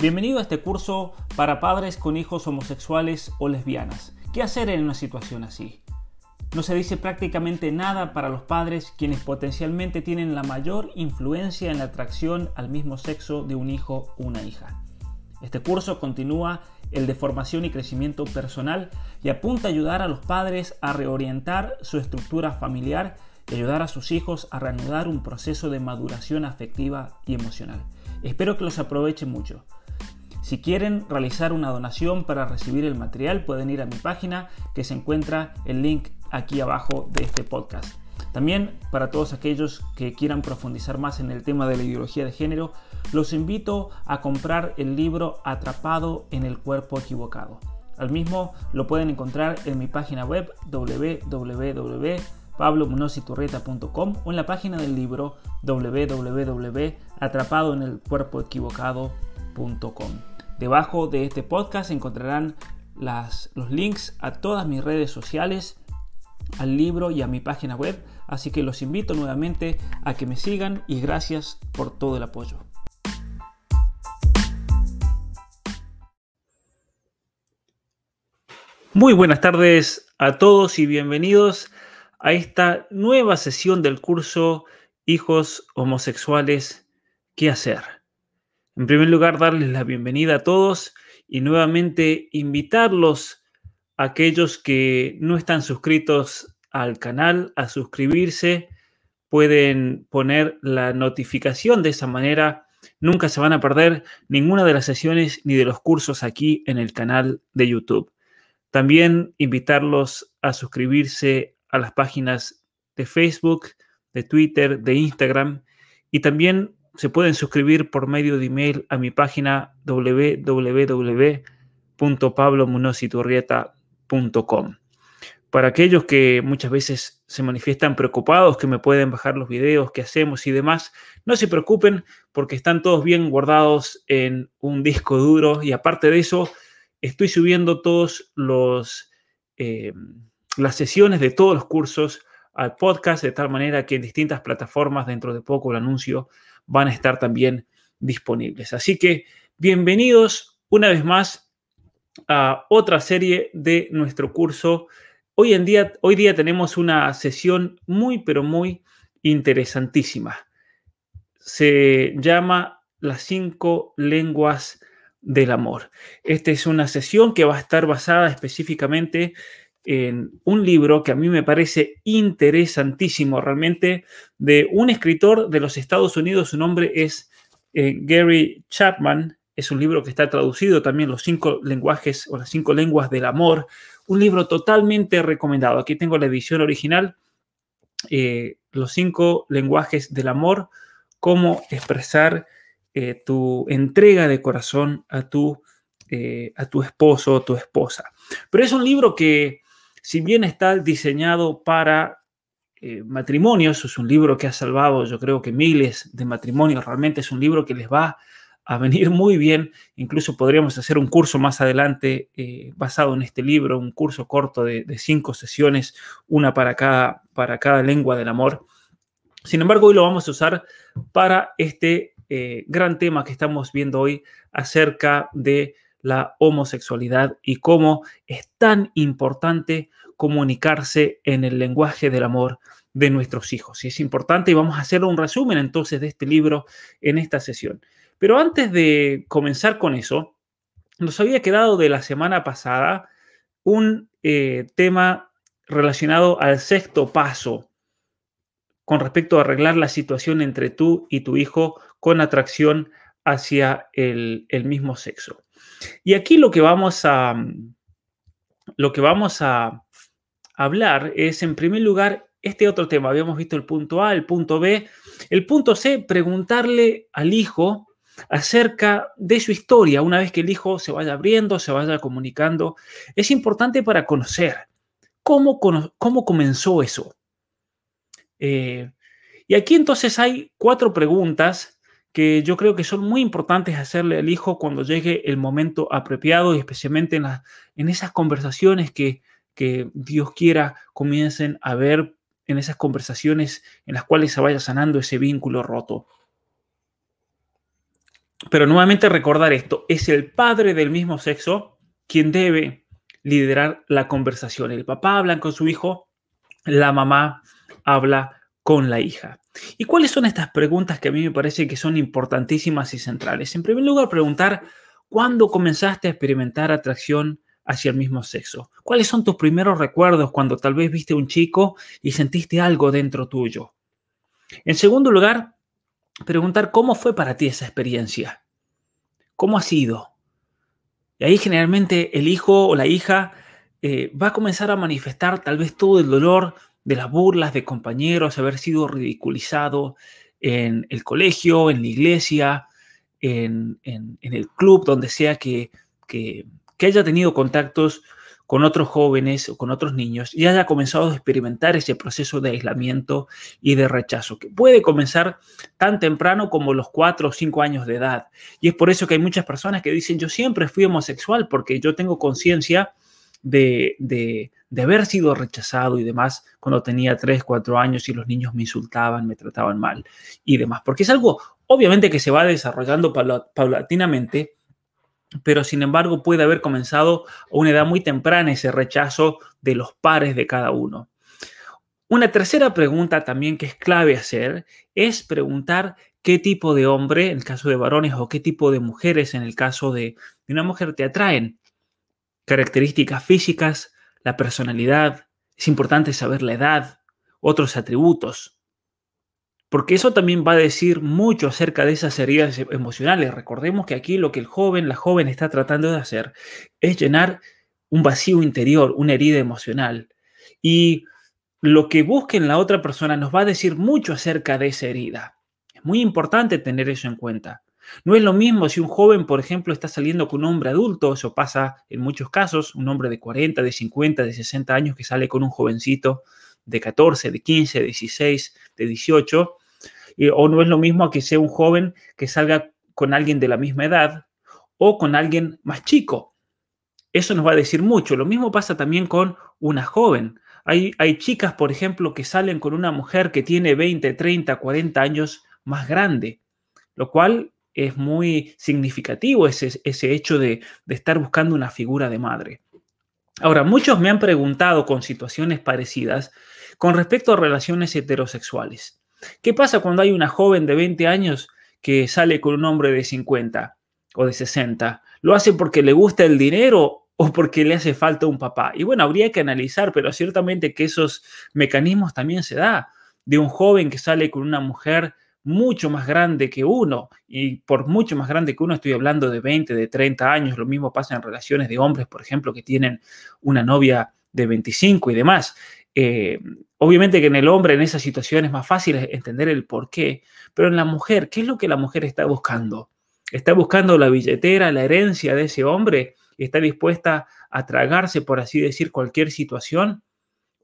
Bienvenido a este curso para padres con hijos homosexuales o lesbianas. ¿Qué hacer en una situación así? No se dice prácticamente nada para los padres quienes potencialmente tienen la mayor influencia en la atracción al mismo sexo de un hijo o una hija. Este curso continúa el de formación y crecimiento personal y apunta a ayudar a los padres a reorientar su estructura familiar y ayudar a sus hijos a reanudar un proceso de maduración afectiva y emocional. Espero que los aprovechen mucho. Si quieren realizar una donación para recibir el material, pueden ir a mi página que se encuentra el link aquí abajo de este podcast. También para todos aquellos que quieran profundizar más en el tema de la ideología de género, los invito a comprar el libro Atrapado en el cuerpo equivocado. Al mismo lo pueden encontrar en mi página web www.pablomunociturrieta.com o en la página del libro www.atrapadoenelcuerpoequivocado.com. Debajo de este podcast encontrarán los links a todas mis redes sociales, al libro y a mi página web, así que los invito nuevamente a que me sigan y gracias por todo el apoyo. Muy buenas tardes a todos y bienvenidos a esta nueva sesión del curso Hijos homosexuales, ¿qué hacer? En primer lugar, darles la bienvenida a todos y nuevamente invitarlos a aquellos que no están suscritos al canal a suscribirse. Pueden poner la notificación de esa manera. Nunca se van a perder ninguna de las sesiones ni de los cursos aquí en el canal de YouTube. También invitarlos a suscribirse a las páginas de Facebook, de Twitter, de Instagram y también se pueden suscribir por medio de email a mi página www.pablomunociturrieta.com. Para aquellos que muchas veces se manifiestan preocupados que me pueden bajar los videos que hacemos y demás, no se preocupen porque están todos bien guardados en un disco duro y aparte de eso, estoy subiendo todos los eh, las sesiones de todos los cursos al podcast de tal manera que en distintas plataformas dentro de poco el anuncio van a estar también disponibles. Así que bienvenidos una vez más a otra serie de nuestro curso. Hoy en día, hoy día tenemos una sesión muy, pero muy interesantísima. Se llama Las cinco lenguas del amor. Esta es una sesión que va a estar basada específicamente en un libro que a mí me parece interesantísimo realmente de un escritor de los Estados Unidos. Su nombre es eh, Gary Chapman. Es un libro que está traducido también los cinco lenguajes o las cinco lenguas del amor. Un libro totalmente recomendado. Aquí tengo la edición original. Eh, los cinco lenguajes del amor. Cómo expresar eh, tu entrega de corazón a tu, a tu esposo o tu esposa. Pero es un libro que si bien está diseñado para eh, matrimonios, es un libro que ha salvado yo creo que miles de matrimonios, realmente es un libro que les va a venir muy bien, incluso podríamos hacer un curso más adelante eh, basado en este libro, un curso corto de, cinco sesiones, una para cada, para cada lengua del amor. Sin embargo, hoy lo vamos a usar para este eh, gran tema que estamos viendo hoy acerca de la homosexualidad y cómo es tan importante comunicarse en el lenguaje del amor de nuestros hijos. Y es importante y vamos a hacer un resumen entonces de este libro en esta sesión. Pero antes de comenzar con eso, nos había quedado de la semana pasada un eh, tema relacionado al sexto paso con respecto a arreglar la situación entre tú y tu hijo con atracción hacia el, el mismo sexo. Y aquí lo que vamos a, lo que vamos a hablar es, en primer lugar, este otro tema. Habíamos visto el punto A, el punto B. El punto C, preguntarle al hijo acerca de su historia, una vez que el hijo se vaya abriendo, se vaya comunicando. Es importante para conocer cómo, cómo comenzó eso. Eh, y aquí entonces hay cuatro preguntas que yo creo que son muy importantes hacerle al hijo cuando llegue el momento apropiado y especialmente en, en esas conversaciones que, que Dios quiera comiencen a ver, en esas conversaciones en las cuales se vaya sanando ese vínculo roto. Pero nuevamente recordar esto, es el padre del mismo sexo quien debe liderar la conversación. El papá habla con su hijo, la mamá habla con la hija. ¿Y cuáles son estas preguntas que a mí me parece que son importantísimas y centrales? En primer lugar, preguntar, ¿cuándo comenzaste a experimentar atracción hacia el mismo sexo? ¿Cuáles son tus primeros recuerdos cuando tal vez viste a un chico y sentiste algo dentro tuyo? En segundo lugar, preguntar cómo fue para ti esa experiencia. ¿Cómo ha sido? Y ahí generalmente el hijo o la hija eh, va a comenzar a manifestar tal vez todo el dolor de las burlas de compañeros, haber sido ridiculizado en el colegio, en la iglesia, en, el club, donde sea que, que, que haya tenido contactos con otros jóvenes o con otros niños y haya comenzado a experimentar ese proceso de aislamiento y de rechazo, que puede comenzar tan temprano como los cuatro o cinco años de edad. Y es por eso que hay muchas personas que dicen, yo siempre fui homosexual porque yo tengo conciencia de, de, de, haber sido rechazado y demás cuando tenía tres, cuatro años y los niños me insultaban, me trataban mal y demás. Porque es algo, obviamente, que se va desarrollando paulatinamente pero sin embargo puede haber comenzado a una edad muy temprana ese rechazo de los pares de cada uno. Una tercera pregunta también que es clave hacer es preguntar qué tipo de hombre, en el caso de varones, o qué tipo de mujeres, en el caso de, de una mujer, te atraen. Características físicas, la personalidad, es importante saber la edad, otros atributos porque eso también va a decir mucho acerca de esas heridas emocionales. Recordemos que aquí lo que el joven, la joven está tratando de hacer es llenar un vacío interior, una herida emocional. Y lo que busque en la otra persona nos va a decir mucho acerca de esa herida. Es muy importante tener eso en cuenta. No es lo mismo si un joven, por ejemplo, está saliendo con un hombre adulto, eso pasa en muchos casos, un hombre de 40, de 50, de 60 años que sale con un jovencito de 14, de 15, de 16, de 18, o no es lo mismo que sea un joven que salga con alguien de la misma edad o con alguien más chico. Eso nos va a decir mucho. Lo mismo pasa también con una joven. Hay, hay chicas, por ejemplo, que salen con una mujer que tiene 20, 30, 40 años más grande, lo cual es muy significativo ese, ese hecho de, de estar buscando una figura de madre. Ahora, muchos me han preguntado con situaciones parecidas con respecto a relaciones heterosexuales. ¿Qué pasa cuando hay una joven de 20 años que sale con un hombre de 50 o de 60? ¿Lo hace porque le gusta el dinero o porque le hace falta un papá? Y bueno, habría que analizar, pero ciertamente que esos mecanismos también se da de un joven que sale con una mujer mucho más grande que uno, y por mucho más grande que uno estoy hablando de 20, de 30 años, lo mismo pasa en relaciones de hombres, por ejemplo, que tienen una novia de 25 y demás. Eh, obviamente que en el hombre en esa situación es más fácil entender el por qué, pero en la mujer, ¿qué es lo que la mujer está buscando? ¿Está buscando la billetera, la herencia de ese hombre? ¿Está dispuesta a tragarse, por así decir, cualquier situación?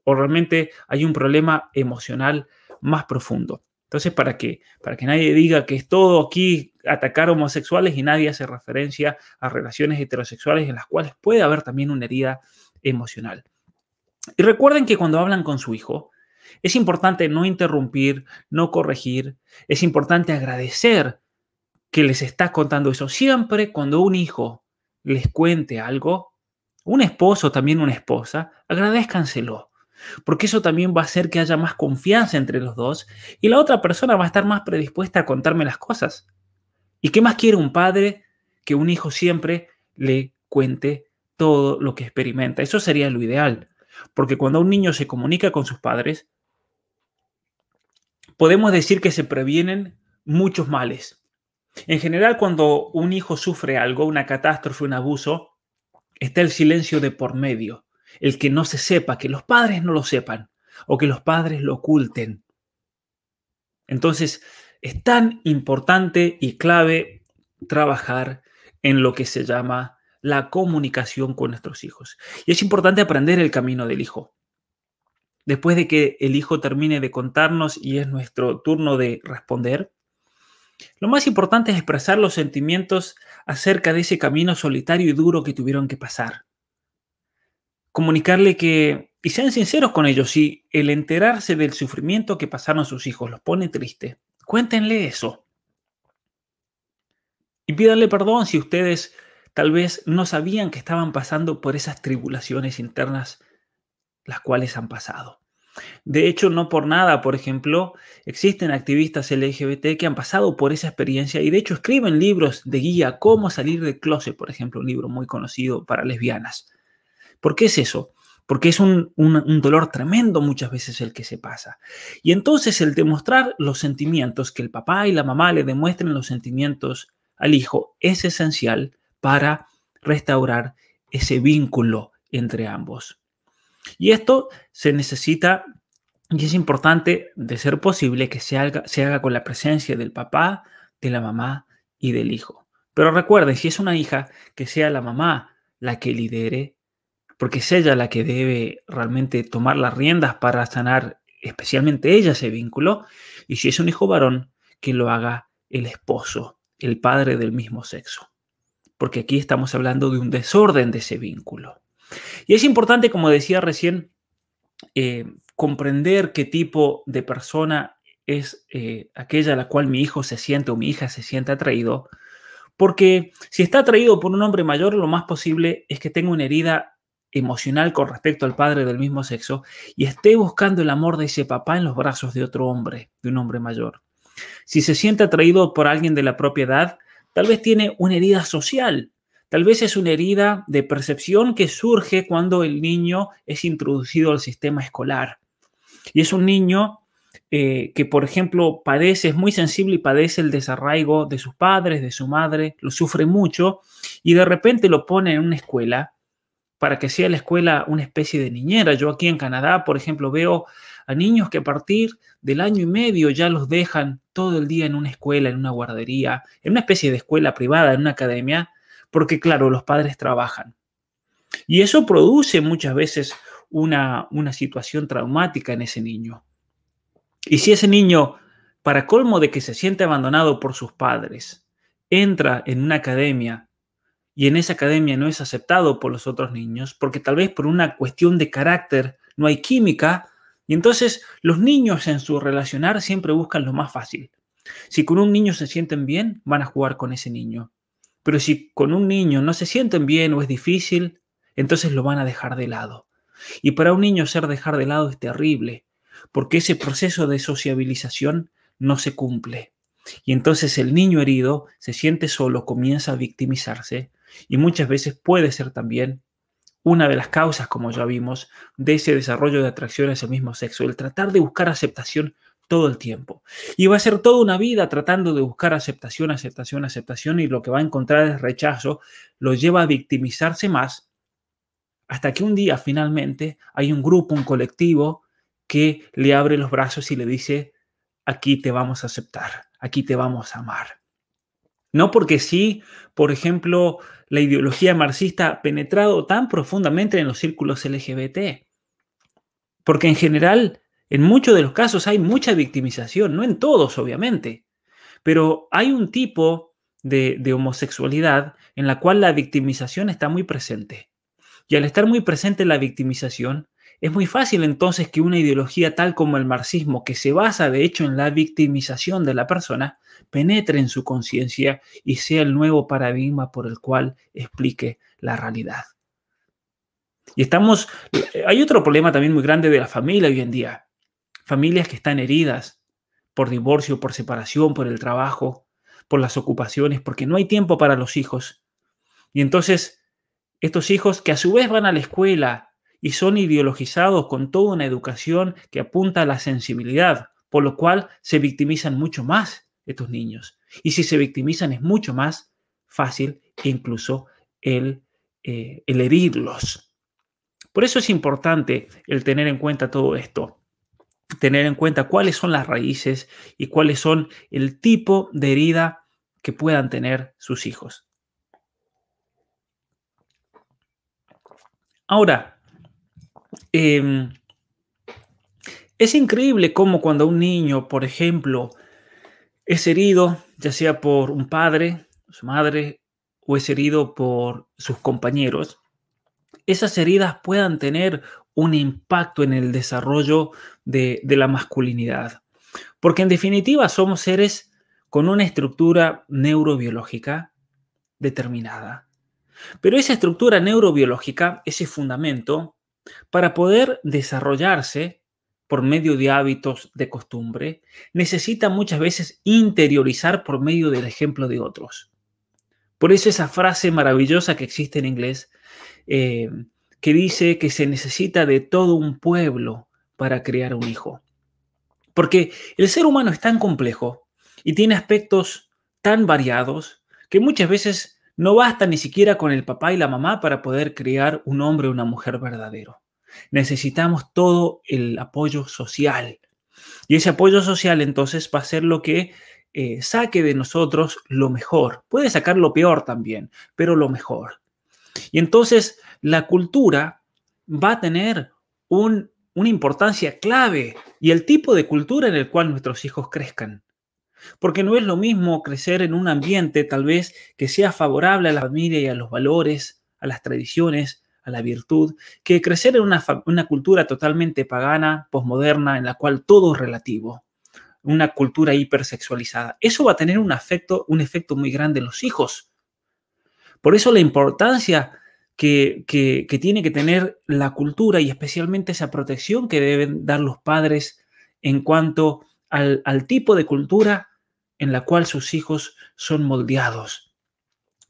¿O realmente hay un problema emocional más profundo? Entonces, ¿para qué? Para que nadie diga que es todo aquí atacar homosexuales y nadie hace referencia a relaciones heterosexuales en las cuales puede haber también una herida emocional. Y recuerden que cuando hablan con su hijo, es importante no interrumpir, no corregir, es importante agradecer que les está contando eso. Siempre cuando un hijo les cuente algo, un esposo, también una esposa, agradezcanselo, porque eso también va a hacer que haya más confianza entre los dos y la otra persona va a estar más predispuesta a contarme las cosas. ¿Y qué más quiere un padre que un hijo siempre le cuente todo lo que experimenta? Eso sería lo ideal. Porque cuando un niño se comunica con sus padres, podemos decir que se previenen muchos males. En general, cuando un hijo sufre algo, una catástrofe, un abuso, está el silencio de por medio, el que no se sepa, que los padres no lo sepan o que los padres lo oculten. Entonces, es tan importante y clave trabajar en lo que se llama la comunicación con nuestros hijos. Y es importante aprender el camino del hijo. Después de que el hijo termine de contarnos y es nuestro turno de responder, lo más importante es expresar los sentimientos acerca de ese camino solitario y duro que tuvieron que pasar. Comunicarle que, y sean sinceros con ellos, si el enterarse del sufrimiento que pasaron sus hijos los pone triste, cuéntenle eso. Y pídanle perdón si ustedes tal vez no sabían que estaban pasando por esas tribulaciones internas las cuales han pasado. De hecho, no por nada, por ejemplo, existen activistas LGBT que han pasado por esa experiencia y de hecho escriben libros de guía, cómo salir del closet, por ejemplo, un libro muy conocido para lesbianas. ¿Por qué es eso? Porque es un, un dolor tremendo muchas veces el que se pasa. Y entonces el demostrar los sentimientos, que el papá y la mamá le demuestren los sentimientos al hijo, es esencial para restaurar ese vínculo entre ambos. Y esto se necesita y es importante, de ser posible, que se haga, se haga con la presencia del papá, de la mamá y del hijo. Pero recuerden, si es una hija, que sea la mamá la que lidere, porque es ella la que debe realmente tomar las riendas para sanar especialmente ella ese vínculo. Y si es un hijo varón, que lo haga el esposo, el padre del mismo sexo. Porque aquí estamos hablando de un desorden de ese vínculo. Y es importante, como decía recién, eh, comprender qué tipo de persona es eh, aquella a la cual mi hijo se siente o mi hija se siente atraído, porque si está atraído por un hombre mayor, lo más posible es que tenga una herida emocional con respecto al padre del mismo sexo y esté buscando el amor de ese papá en los brazos de otro hombre, de un hombre mayor. Si se siente atraído por alguien de la propiedad, tal vez tiene una herida social Tal vez es una herida de percepción que surge cuando el niño es introducido al sistema escolar. Y es un niño eh, que, por ejemplo, padece, es muy sensible y padece el desarraigo de sus padres, de su madre, lo sufre mucho y de repente lo pone en una escuela para que sea la escuela una especie de niñera. Yo aquí en Canadá, por ejemplo, veo a niños que a partir del año y medio ya los dejan todo el día en una escuela, en una guardería, en una especie de escuela privada, en una academia, porque claro, los padres trabajan. Y eso produce muchas veces una, una situación traumática en ese niño. Y si ese niño, para colmo de que se siente abandonado por sus padres, entra en una academia y en esa academia no es aceptado por los otros niños, porque tal vez por una cuestión de carácter no hay química, y entonces los niños en su relacionar siempre buscan lo más fácil. Si con un niño se sienten bien, van a jugar con ese niño. Pero si con un niño no se sienten bien o es difícil, entonces lo van a dejar de lado. Y para un niño ser dejar de lado es terrible, porque ese proceso de sociabilización no se cumple. Y entonces el niño herido se siente solo, comienza a victimizarse y muchas veces puede ser también una de las causas, como ya vimos, de ese desarrollo de atracción hacia el mismo sexo, el tratar de buscar aceptación todo el tiempo. Y va a ser toda una vida tratando de buscar aceptación, aceptación, aceptación y lo que va a encontrar es rechazo, lo lleva a victimizarse más hasta que un día finalmente hay un grupo, un colectivo que le abre los brazos y le dice, aquí te vamos a aceptar, aquí te vamos a amar. No porque sí, por ejemplo, la ideología marxista ha penetrado tan profundamente en los círculos LGBT, porque en general en muchos de los casos hay mucha victimización, no en todos, obviamente, pero hay un tipo de, homosexualidad en la cual la victimización está muy presente. Y al estar muy presente la victimización, es muy fácil entonces que una ideología tal como el marxismo, que se basa de hecho en la victimización de la persona, penetre en su conciencia y sea el nuevo paradigma por el cual explique la realidad. Y estamos, hay otro problema también muy grande de la familia hoy en día familias que están heridas por divorcio, por separación, por el trabajo, por las ocupaciones, porque no hay tiempo para los hijos. Y entonces, estos hijos que a su vez van a la escuela y son ideologizados con toda una educación que apunta a la sensibilidad, por lo cual se victimizan mucho más estos niños. Y si se victimizan es mucho más fácil incluso el, eh, el herirlos. Por eso es importante el tener en cuenta todo esto tener en cuenta cuáles son las raíces y cuáles son el tipo de herida que puedan tener sus hijos. Ahora, em, es increíble cómo cuando un niño, por ejemplo, es herido, ya sea por un padre, su madre, o es herido por sus compañeros, esas heridas puedan tener un impacto en el desarrollo de, la masculinidad. Porque en definitiva somos seres con una estructura neurobiológica determinada. Pero esa estructura neurobiológica, ese fundamento, para poder desarrollarse por medio de hábitos de costumbre, necesita muchas veces interiorizar por medio del ejemplo de otros. Por eso esa frase maravillosa que existe en inglés, eh, que dice que se necesita de todo un pueblo para crear un hijo. Porque el ser humano es tan complejo y tiene aspectos tan variados que muchas veces no basta ni siquiera con el papá y la mamá para poder criar un hombre o una mujer verdadero. Necesitamos todo el apoyo social. Y ese apoyo social entonces va a ser lo que eh, saque de nosotros lo mejor. Puede sacar lo peor también, pero lo mejor. Y entonces la cultura va a tener una importancia clave y el tipo de cultura en el cual nuestros hijos crezcan. Porque no es lo mismo crecer en un ambiente tal vez que sea favorable a la familia y a los valores, a las tradiciones, a la virtud, que crecer en una, una cultura totalmente pagana, posmoderna, en la cual todo es relativo una cultura hipersexualizada. Eso va a tener un efecto, un efecto muy grande en los hijos. Por eso la importancia que, que, tiene que tener la cultura y especialmente esa protección que deben dar los padres en cuanto al, tipo de cultura en la cual sus hijos son moldeados.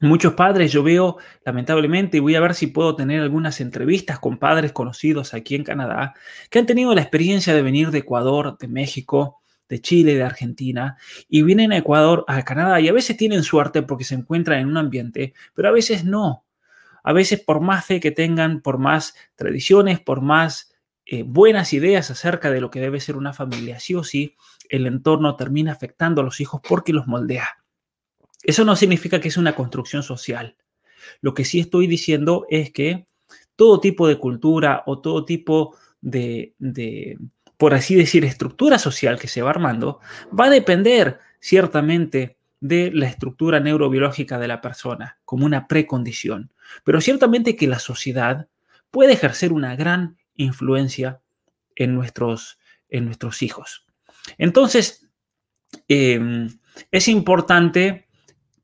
Muchos padres yo veo, lamentablemente, y voy a ver si puedo tener algunas entrevistas con padres conocidos aquí en Canadá, que han tenido la experiencia de venir de Ecuador, de México, de Chile, de Argentina, y vienen a Ecuador, a Canadá, y a veces tienen suerte porque se encuentran en un ambiente, pero a veces no. A veces por más fe que tengan, por más tradiciones, por más eh, buenas ideas acerca de lo que debe ser una familia, sí o sí, el entorno termina afectando a los hijos porque los moldea. Eso no significa que es una construcción social. Lo que sí estoy diciendo es que todo tipo de cultura o todo tipo de, de por así decir, estructura social que se va armando, va a depender ciertamente de la estructura neurobiológica de la persona como una precondición. Pero ciertamente que la sociedad puede ejercer una gran influencia en nuestros, en nuestros hijos. Entonces, em, es importante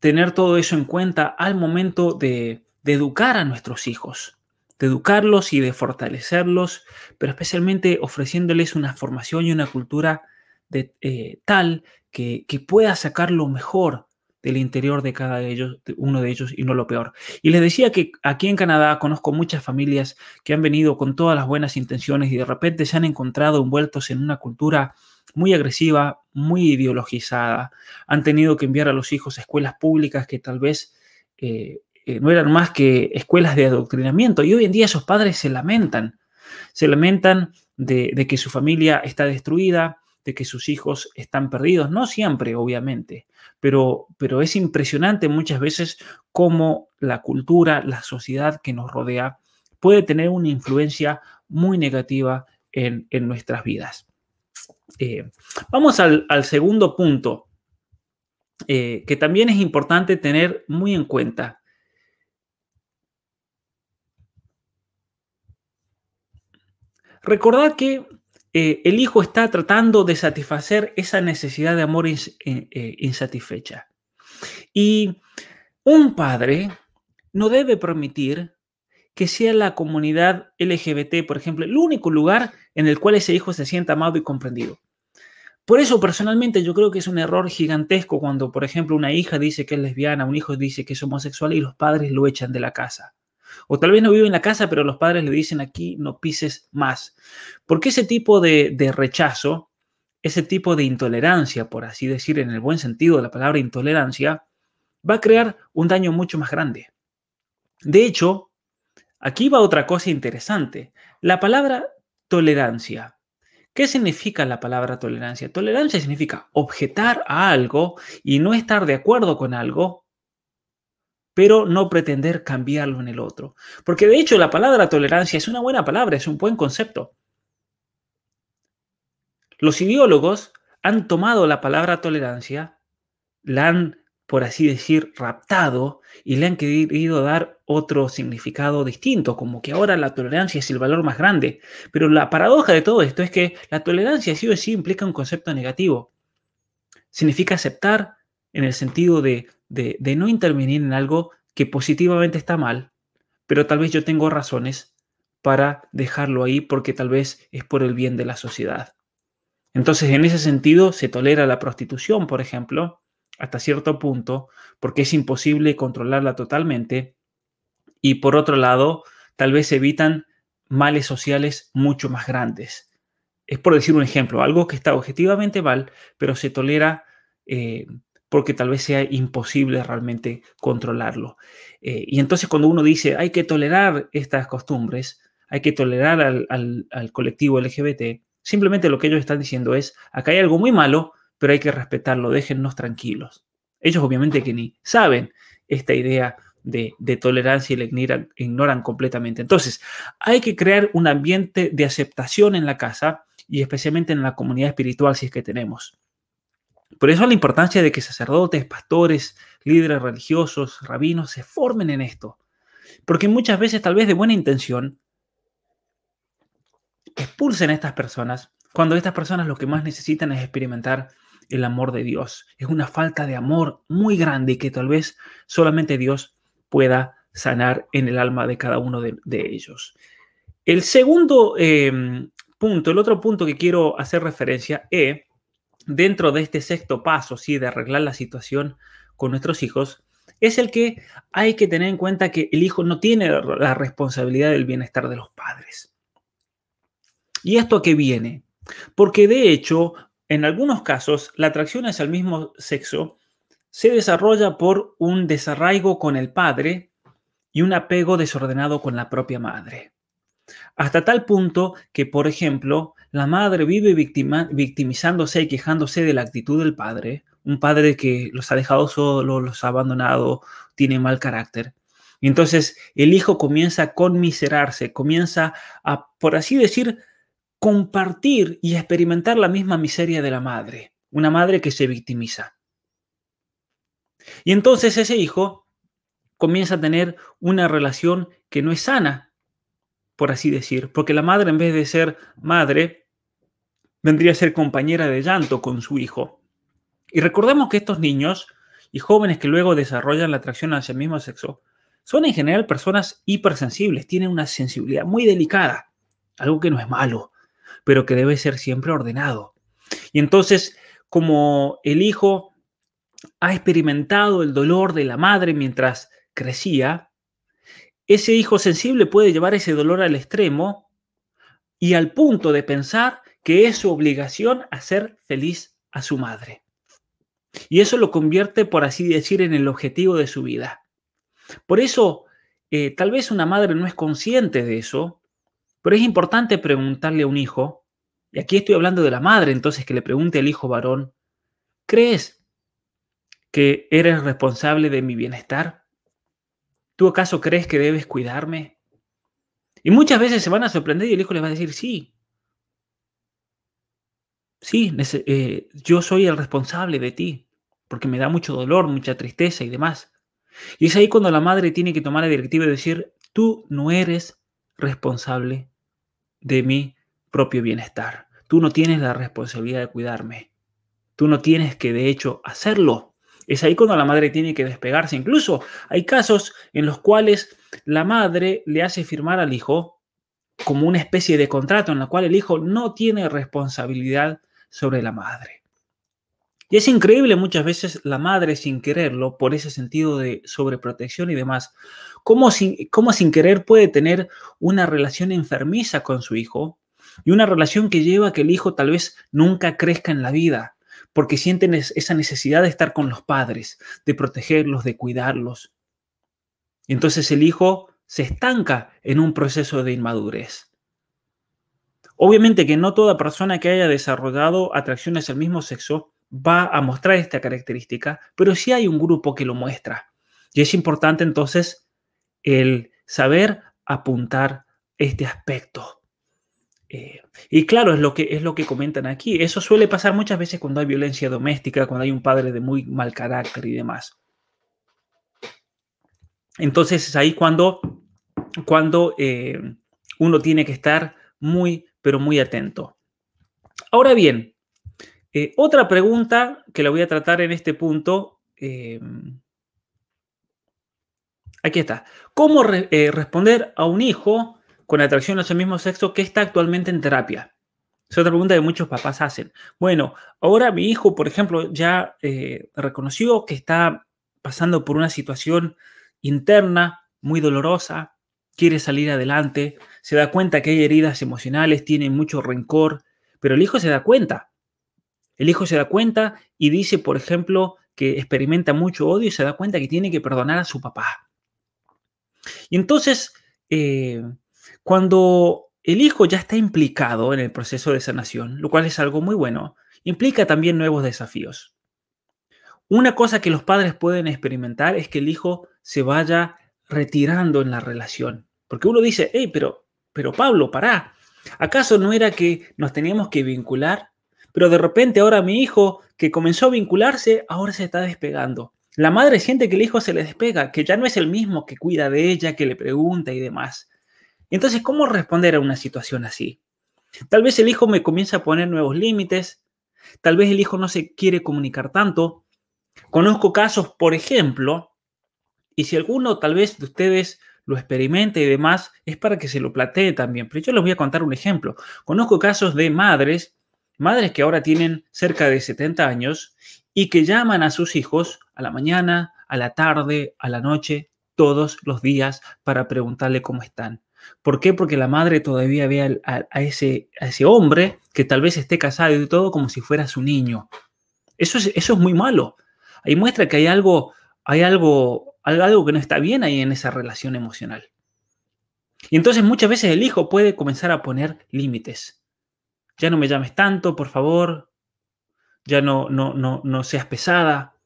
tener todo eso en cuenta al momento de educar a nuestros hijos de educarlos y de fortalecerlos, pero especialmente ofreciéndoles una formación y una cultura de, eh, tal que, pueda sacar lo mejor del interior de cada ellos, uno de ellos y no lo peor. Y les decía que aquí en Canadá conozco muchas familias que han venido con todas las buenas intenciones y de repente se han encontrado envueltos en una cultura muy agresiva, muy ideologizada. Han tenido que enviar a los hijos a escuelas públicas que tal vez eh, eh, no eran más que escuelas de adoctrinamiento. Y hoy en día esos padres se lamentan, se lamentan de, que su familia está destruida, de que sus hijos están perdidos. No siempre, obviamente, pero, pero es impresionante muchas veces cómo la cultura, la sociedad que nos rodea puede tener una influencia muy negativa en, nuestras vidas. Eh, vamos al, segundo punto, eh, que también es importante tener muy en cuenta. Recordad que eh, el hijo está tratando de satisfacer esa necesidad de amor eh, eh, insatisfecha. Y un padre no debe permitir que sea la comunidad LGBT, por ejemplo, el único lugar en el cual ese hijo se sienta amado y comprendido. Por eso, personalmente, yo creo que es un error gigantesco cuando, por ejemplo, una hija dice que es lesbiana, un hijo dice que es homosexual y los padres lo echan de la casa. O tal vez no vive en la casa, pero los padres le dicen aquí no pises más. Porque ese tipo de, rechazo, ese tipo de intolerancia, por así decir, en el buen sentido de la palabra intolerancia, va a crear un daño mucho más grande. De hecho, aquí va otra cosa interesante. La palabra tolerancia. ¿Qué significa la palabra tolerancia? Tolerancia significa objetar a algo y no estar de acuerdo con algo pero no pretender cambiarlo en el otro. Porque de hecho la palabra tolerancia es una buena palabra, es un buen concepto. Los ideólogos han tomado la palabra tolerancia, la han, por así decir, raptado y le han querido dar otro significado distinto, como que ahora la tolerancia es el valor más grande. Pero la paradoja de todo esto es que la tolerancia sí o sí implica un concepto negativo. Significa aceptar en el sentido de, de, no intervenir en algo que positivamente está mal, pero tal vez yo tengo razones para dejarlo ahí porque tal vez es por el bien de la sociedad. Entonces, en ese sentido, se tolera la prostitución, por ejemplo, hasta cierto punto, porque es imposible controlarla totalmente. Y por otro lado, tal vez evitan males sociales mucho más grandes. Es por decir un ejemplo, algo que está objetivamente mal, pero se tolera eh, porque tal vez sea imposible realmente controlarlo. Eh, y entonces cuando uno dice hay que tolerar estas costumbres, hay que tolerar al, colectivo LGBT, simplemente lo que ellos están diciendo es, acá hay algo muy malo, pero hay que respetarlo, déjennos tranquilos. Ellos obviamente que ni saben esta idea de, tolerancia y la ignoran completamente. Entonces, hay que crear un ambiente de aceptación en la casa y especialmente en la comunidad espiritual si es que tenemos. Por eso la importancia de que sacerdotes, pastores, líderes religiosos, rabinos se formen en esto. Porque muchas veces, tal vez de buena intención, expulsen a estas personas cuando estas personas lo que más necesitan es experimentar el amor de Dios. Es una falta de amor muy grande y que tal vez solamente Dios pueda sanar en el alma de cada uno de, ellos. El segundo em, punto, el otro punto que quiero hacer referencia es, dentro de este sexto paso, ¿sí? de arreglar la situación con nuestros hijos, es el que hay que tener en cuenta que el hijo no tiene la responsabilidad del bienestar de los padres. ¿Y esto a qué viene? Porque de hecho, en algunos casos, la atracción hacia el mismo sexo se desarrolla por un desarraigo con el padre y un apego desordenado con la propia madre. Hasta tal punto que, por ejemplo, la madre vive victimizándose y quejándose de la actitud del padre, un padre que los ha dejado solos, los ha abandonado, tiene mal carácter. Y entonces el hijo comienza a conmiserarse, comienza a, por así decir, compartir y experimentar la misma miseria de la madre, una madre que se victimiza. Y entonces ese hijo comienza a tener una relación que no es sana, por así decir, porque la madre en vez de ser madre, vendría a ser compañera de llanto con su hijo. Y recordemos que estos niños y jóvenes que luego desarrollan la atracción hacia el mismo sexo son en general personas hipersensibles, tienen una sensibilidad muy delicada, algo que no es malo, pero que debe ser siempre ordenado. Y entonces, como el hijo ha experimentado el dolor de la madre mientras crecía, ese hijo sensible puede llevar ese dolor al extremo y al punto de pensar que es su obligación hacer feliz a su madre. Y eso lo convierte, por así decir, en el objetivo de su vida. Por eso, eh, tal vez una madre no es consciente de eso, pero es importante preguntarle a un hijo, y aquí estoy hablando de la madre, entonces que le pregunte al hijo varón, ¿crees que eres responsable de mi bienestar? ¿Tú acaso crees que debes cuidarme? Y muchas veces se van a sorprender y el hijo les va a decir, sí, sí, eh, yo soy el responsable de ti, porque me da mucho dolor, mucha tristeza y demás. Y es ahí cuando la madre tiene que tomar la directiva y decir, tú no eres responsable de mi propio bienestar. Tú no tienes la responsabilidad de cuidarme. Tú no tienes que, de hecho, hacerlo. Es ahí cuando la madre tiene que despegarse. Incluso hay casos en los cuales la madre le hace firmar al hijo como una especie de contrato en la cual el hijo no tiene responsabilidad sobre la madre. Y es increíble muchas veces la madre sin quererlo, por ese sentido de sobreprotección y demás, cómo sin, sin querer puede tener una relación enfermiza con su hijo y una relación que lleva a que el hijo tal vez nunca crezca en la vida, porque sienten esa necesidad de estar con los padres, de protegerlos, de cuidarlos. Entonces el hijo se estanca en un proceso de inmadurez. Obviamente que no toda persona que haya desarrollado atracciones al mismo sexo va a mostrar esta característica, pero sí hay un grupo que lo muestra. Y es importante entonces el saber apuntar este aspecto. Eh, y claro, es lo, que, es lo que comentan aquí. Eso suele pasar muchas veces cuando hay violencia doméstica, cuando hay un padre de muy mal carácter y demás. Entonces es ahí cuando, cuando eh, uno tiene que estar muy, pero muy atento. Ahora bien, eh, otra pregunta que la voy a tratar en este punto em, aquí está. ¿Cómo eh, responder a un hijo con atracción a su mismo sexo que está actualmente en terapia? Es otra pregunta que muchos papás hacen. Bueno, ahora mi hijo, por ejemplo, ya eh, reconoció que está pasando por una situación interna muy dolorosa, quiere salir adelante, se da cuenta que hay heridas emocionales, tiene mucho rencor, pero el hijo se da cuenta. El hijo se da cuenta y dice, por ejemplo, que experimenta mucho odio y se da cuenta que tiene que perdonar a su papá. Y entonces, eh, cuando el hijo ya está implicado en el proceso de sanación, lo cual es algo muy bueno, implica también nuevos desafíos. Una cosa que los padres pueden experimentar es que el hijo se vaya retirando en la relación. Porque uno dice, hey, pero, pero Pablo, pará, ¿acaso no era que nos teníamos que vincular? Pero de repente ahora mi hijo que comenzó a vincularse, ahora se está despegando. La madre siente que el hijo se le despega, que ya no es el mismo que cuida de ella, que le pregunta y demás. Entonces, ¿cómo responder a una situación así? Tal vez el hijo me comienza a poner nuevos límites, tal vez el hijo no se quiere comunicar tanto. Conozco casos, por ejemplo, y si alguno tal vez de ustedes lo experimenta y demás, es para que se lo platee también. Pero yo les voy a contar un ejemplo. Conozco casos de madres, madres que ahora tienen cerca de 70 años y que llaman a sus hijos a la mañana, a la tarde, a la noche, todos los días para preguntarle cómo están. ¿Por qué? Porque la madre todavía ve a, ese, a ese hombre que tal vez esté casado y todo como si fuera su niño. Eso es, eso es muy malo. Ahí muestra que hay algo, hay algo, algo que no está bien ahí en esa relación emocional. Y entonces muchas veces el hijo puede comenzar a poner límites. Ya no me llames tanto, por favor. Ya no, no, no, no seas pesada.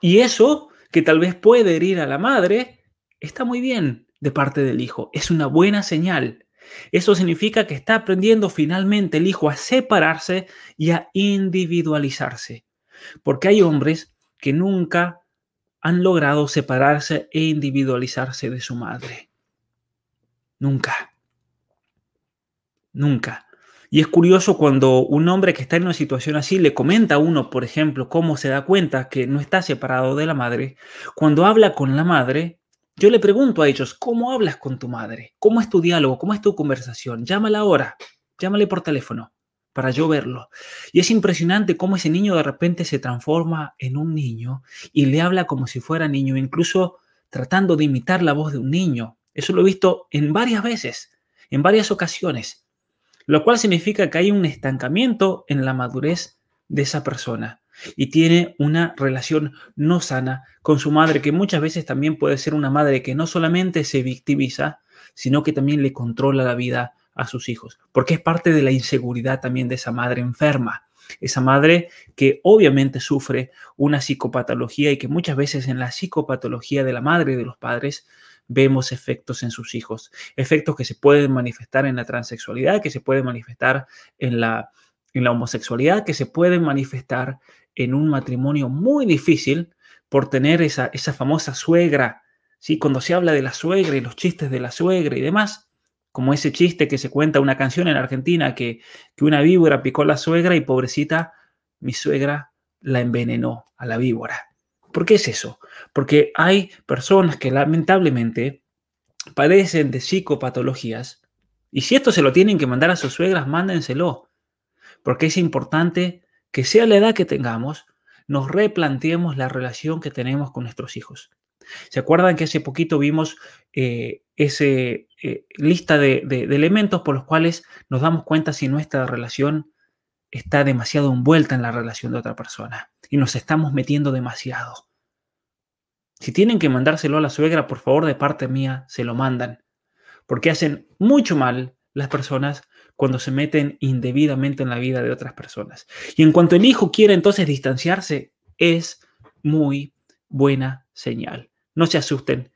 Y eso, que tal vez puede herir a la madre, está muy bien de parte del hijo. Es una buena señal. Eso significa que está aprendiendo finalmente el hijo a separarse y a individualizarse. Porque hay hombres que nunca han logrado separarse e individualizarse de su madre. Nunca. Nunca. Y es curioso cuando un hombre que está en una situación así le comenta a uno, por ejemplo, cómo se da cuenta que no está separado de la madre, cuando habla con la madre, yo le pregunto a ellos, ¿cómo hablas con tu madre? ¿Cómo es tu diálogo? ¿Cómo es tu conversación? Llámala ahora, llámale por teléfono para yo verlo. Y es impresionante cómo ese niño de repente se transforma en un niño y le habla como si fuera niño, incluso tratando de imitar la voz de un niño. Eso lo he visto en varias veces, en varias ocasiones, lo cual significa que hay un estancamiento en la madurez de esa persona y tiene una relación no sana con su madre, que muchas veces también puede ser una madre que no solamente se victimiza, sino que también le controla la vida a sus hijos, porque es parte de la inseguridad también de esa madre enferma, esa madre que obviamente sufre una psicopatología y que muchas veces en la psicopatología de la madre y de los padres vemos efectos en sus hijos, efectos que se pueden manifestar en la transexualidad, que se pueden manifestar en la, en la homosexualidad, que se pueden manifestar en un matrimonio muy difícil por tener esa, esa famosa suegra, ¿sí? Cuando se habla de la suegra y los chistes de la suegra y demás, como ese chiste que se cuenta una canción en Argentina que, que una víbora picó a la suegra y pobrecita, mi suegra la envenenó a la víbora. ¿Por qué es eso? Porque hay personas que lamentablemente padecen de psicopatologías y si esto se lo tienen que mandar a sus suegras, mándenselo. Porque es importante que sea la edad que tengamos, nos replanteemos la relación que tenemos con nuestros hijos. ¿Se acuerdan que hace poquito vimos eh, esa eh, lista de, de, elementos por los cuales nos damos cuenta si nuestra relación está demasiado envuelta en la relación de otra persona y nos estamos metiendo demasiado? Si tienen que mandárselo a la suegra, por favor, de parte mía, se lo mandan, porque hacen mucho mal las personas cuando se meten indebidamente en la vida de otras personas. Y en cuanto el hijo quiere entonces distanciarse, es muy buena señal. No se asusten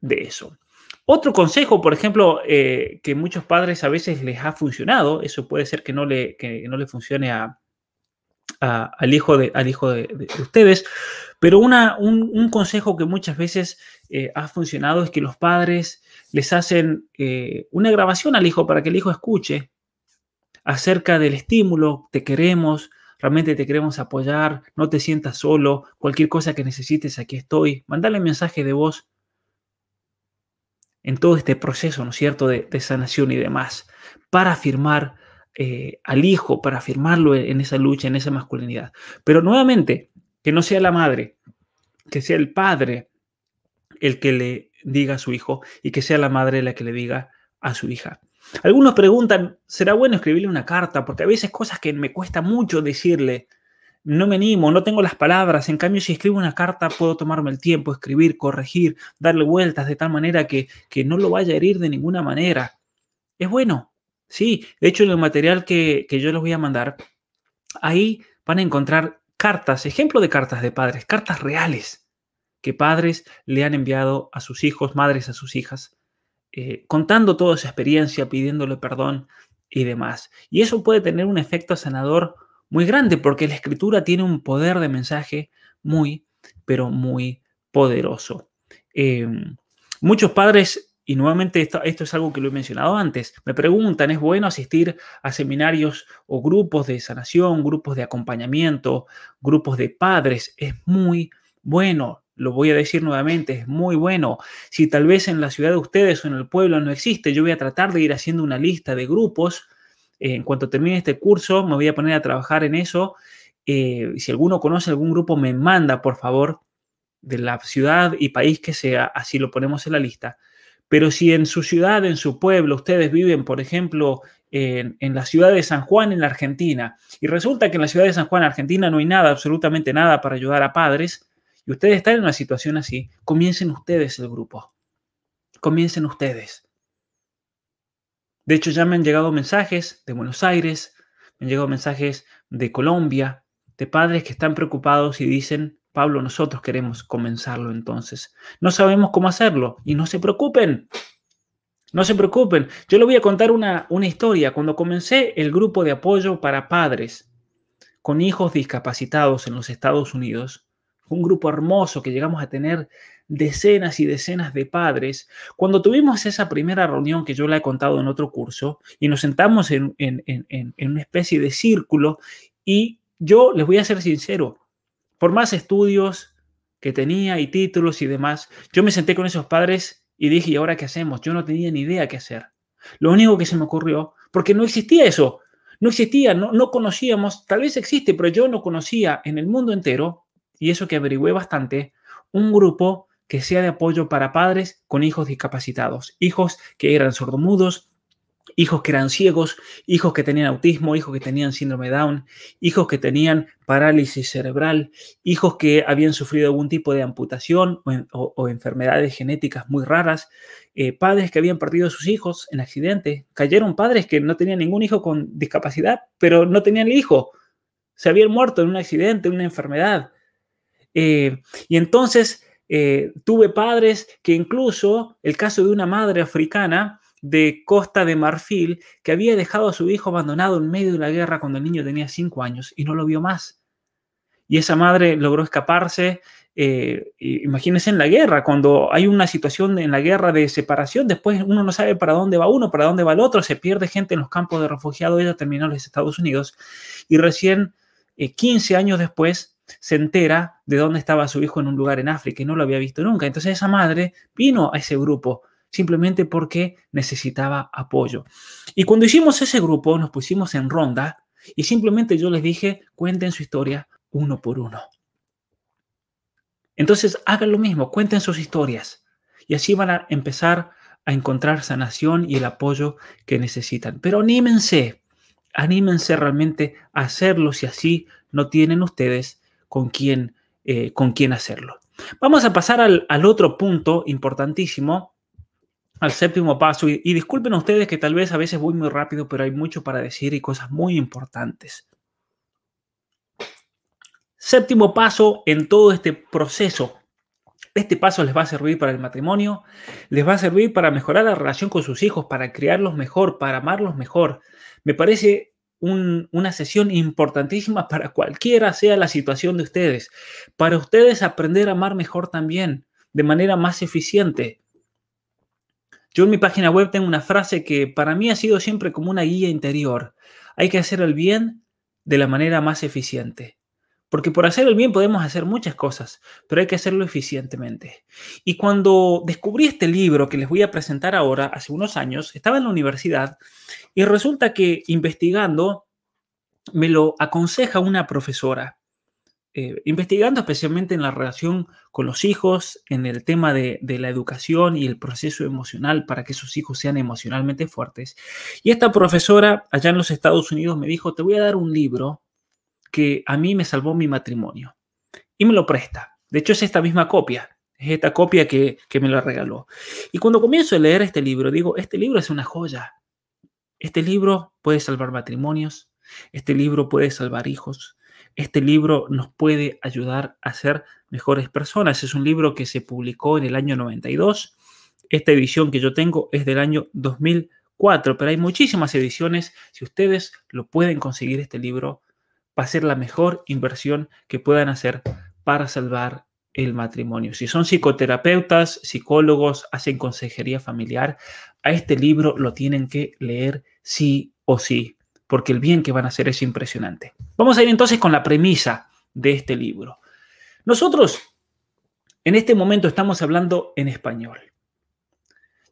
de eso. Otro consejo, por ejemplo, eh, que muchos padres a veces les ha funcionado, eso puede ser que no le, no le funcione a, al hijo, de, al hijo de, ustedes, pero una, un, consejo que muchas veces eh, ha funcionado es que los padres les hacen eh, una grabación al hijo para que el hijo escuche acerca del estímulo, te queremos, realmente te queremos apoyar, no te sientas solo, cualquier cosa que necesites, aquí estoy. Mandale mensaje de voz en todo este proceso, ¿no es cierto?, de, sanación y demás, para afirmar eh, al hijo, para afirmarlo en esa lucha, en esa masculinidad. Pero nuevamente, que no sea la madre, que sea el padre el que le diga a su hijo y que sea la madre la que le diga a su hija. Algunos preguntan, ¿será bueno escribirle una carta? Porque a veces cosas que me cuesta mucho decirle, no me animo, no tengo las palabras. En cambio, si escribo una carta, puedo tomarme el tiempo, escribir, corregir, darle vueltas de tal manera que, que no lo vaya a herir de ninguna manera. Es bueno, sí. De hecho, en el material que, que yo les voy a mandar, ahí van a encontrar cartas, ejemplo de cartas de padres, cartas reales que padres le han enviado a sus hijos, madres a sus hijas, eh, contando toda esa experiencia, pidiéndole perdón y demás. Y eso puede tener un efecto sanador muy grande porque la escritura tiene un poder de mensaje muy, pero muy poderoso. Em, muchos padres, y nuevamente esto, esto es algo que lo he mencionado antes, me preguntan, ¿es bueno asistir a seminarios o grupos de sanación, grupos de acompañamiento, grupos de padres? Es muy bueno lo voy a decir nuevamente, es muy bueno. Si tal vez en la ciudad de ustedes o en el pueblo no existe, yo voy a tratar de ir haciendo una lista de grupos. Eh, en cuanto termine este curso, me voy a poner a trabajar en eso. Eh, si alguno conoce algún grupo, me manda, por favor, de la ciudad y país que sea, así lo ponemos en la lista. Pero si en su ciudad, en su pueblo, ustedes viven, por ejemplo, en, la ciudad de San Juan, en la Argentina, y resulta que en la ciudad de San Juan, Argentina, no hay nada, absolutamente nada para ayudar a padres, y ustedes están en una situación así, comiencen ustedes el grupo. Comiencen ustedes. De hecho, ya me han llegado mensajes de Buenos Aires, me han llegado mensajes de Colombia, de padres que están preocupados y dicen, Pablo, nosotros queremos comenzarlo entonces. No sabemos cómo hacerlo y no se preocupen. No se preocupen. Yo les voy a contar una, una historia. Cuando comencé el grupo de apoyo para padres con hijos discapacitados en los Estados Unidos, un grupo hermoso que llegamos a tener decenas y decenas de padres. Cuando tuvimos esa primera reunión que yo la he contado en otro curso y nos sentamos en, una especie de círculo y yo les voy a ser sincero, por más estudios que tenía y títulos y demás, yo me senté con esos padres y dije, ¿y ahora qué hacemos? Yo no tenía ni idea qué hacer. Lo único que se me ocurrió, porque no existía eso, no existía, no, no conocíamos, tal vez existe, pero yo no conocía en el mundo entero y eso que averigüé bastante, un grupo que sea de apoyo para padres con hijos discapacitados, hijos que eran sordomudos, hijos que eran ciegos, hijos que tenían autismo, hijos que tenían síndrome Down, hijos que tenían parálisis cerebral, hijos que habían sufrido algún tipo de amputación o, enfermedades genéticas muy raras, eh, padres que habían perdido a sus hijos en accidente, cayeron padres que no tenían ningún hijo con discapacidad, pero no tenían hijo, se habían muerto en un accidente, en una enfermedad. Eh, y entonces eh, tuve padres que incluso el caso de una madre africana de Costa de Marfil que había dejado a su hijo abandonado en medio de la guerra cuando el niño tenía cinco años y no lo vio más. Y esa madre logró escaparse. Eh, imagínense en la guerra, cuando hay una situación en la guerra de separación, después uno no sabe para dónde va uno, para dónde va el otro, se pierde gente en los campos de refugiados, ella terminó en los Estados Unidos y recién 15 años después se entera de dónde estaba su hijo en un lugar en África y no lo había visto nunca. Entonces esa madre vino a ese grupo simplemente porque necesitaba apoyo. Y cuando hicimos ese grupo, nos pusimos en ronda y simplemente yo les dije, cuenten su historia uno por uno. Entonces hagan lo mismo, cuenten sus historias y así van a empezar a encontrar sanación y el apoyo que necesitan. Pero anímense, anímense realmente a hacerlo si así no tienen ustedes con quién, eh, con quién hacerlo. Vamos a pasar al, otro punto importantísimo, al séptimo paso. Y, y, disculpen ustedes que tal vez a veces voy muy rápido, pero hay mucho para decir y cosas muy importantes. Séptimo paso en todo este proceso. Este paso les va a servir para el matrimonio, les va a servir para mejorar la relación con sus hijos, para criarlos mejor, para amarlos mejor. Me parece una sesión importantísima para cualquiera sea la situación de ustedes, para ustedes aprender a amar mejor también, de manera más eficiente. Yo en mi página web tengo una frase que para mí ha sido siempre como una guía interior. Hay que hacer el bien de la manera más eficiente. Porque por hacer el bien podemos hacer muchas cosas, pero hay que hacerlo eficientemente. Y cuando descubrí este libro que les voy a presentar ahora, hace unos años, estaba en la universidad y resulta que investigando me lo aconseja una profesora. Eh, investigando especialmente en la relación con los hijos, en el tema de, de, la educación y el proceso emocional para que sus hijos sean emocionalmente fuertes. Y esta profesora allá en los Estados Unidos me dijo, te voy a dar un libro que a mí me salvó mi matrimonio. Y me lo presta. De hecho, es esta misma copia. Es esta copia que, que me lo regaló. Y cuando comienzo a leer este libro, digo, este libro es una joya. Este libro puede salvar matrimonios. Este libro puede salvar hijos. Este libro nos puede ayudar a ser mejores personas. Es un libro que se publicó en el año 92. Esta edición que yo tengo es del año 2004, pero hay muchísimas ediciones. Si ustedes lo pueden conseguir, este libro va a ser la mejor inversión que puedan hacer para salvar el matrimonio. Si son psicoterapeutas, psicólogos, hacen consejería familiar, a este libro lo tienen que leer sí o sí, porque el bien que van a hacer es impresionante. Vamos a ir entonces con la premisa de este libro. Nosotros en este momento estamos hablando en español.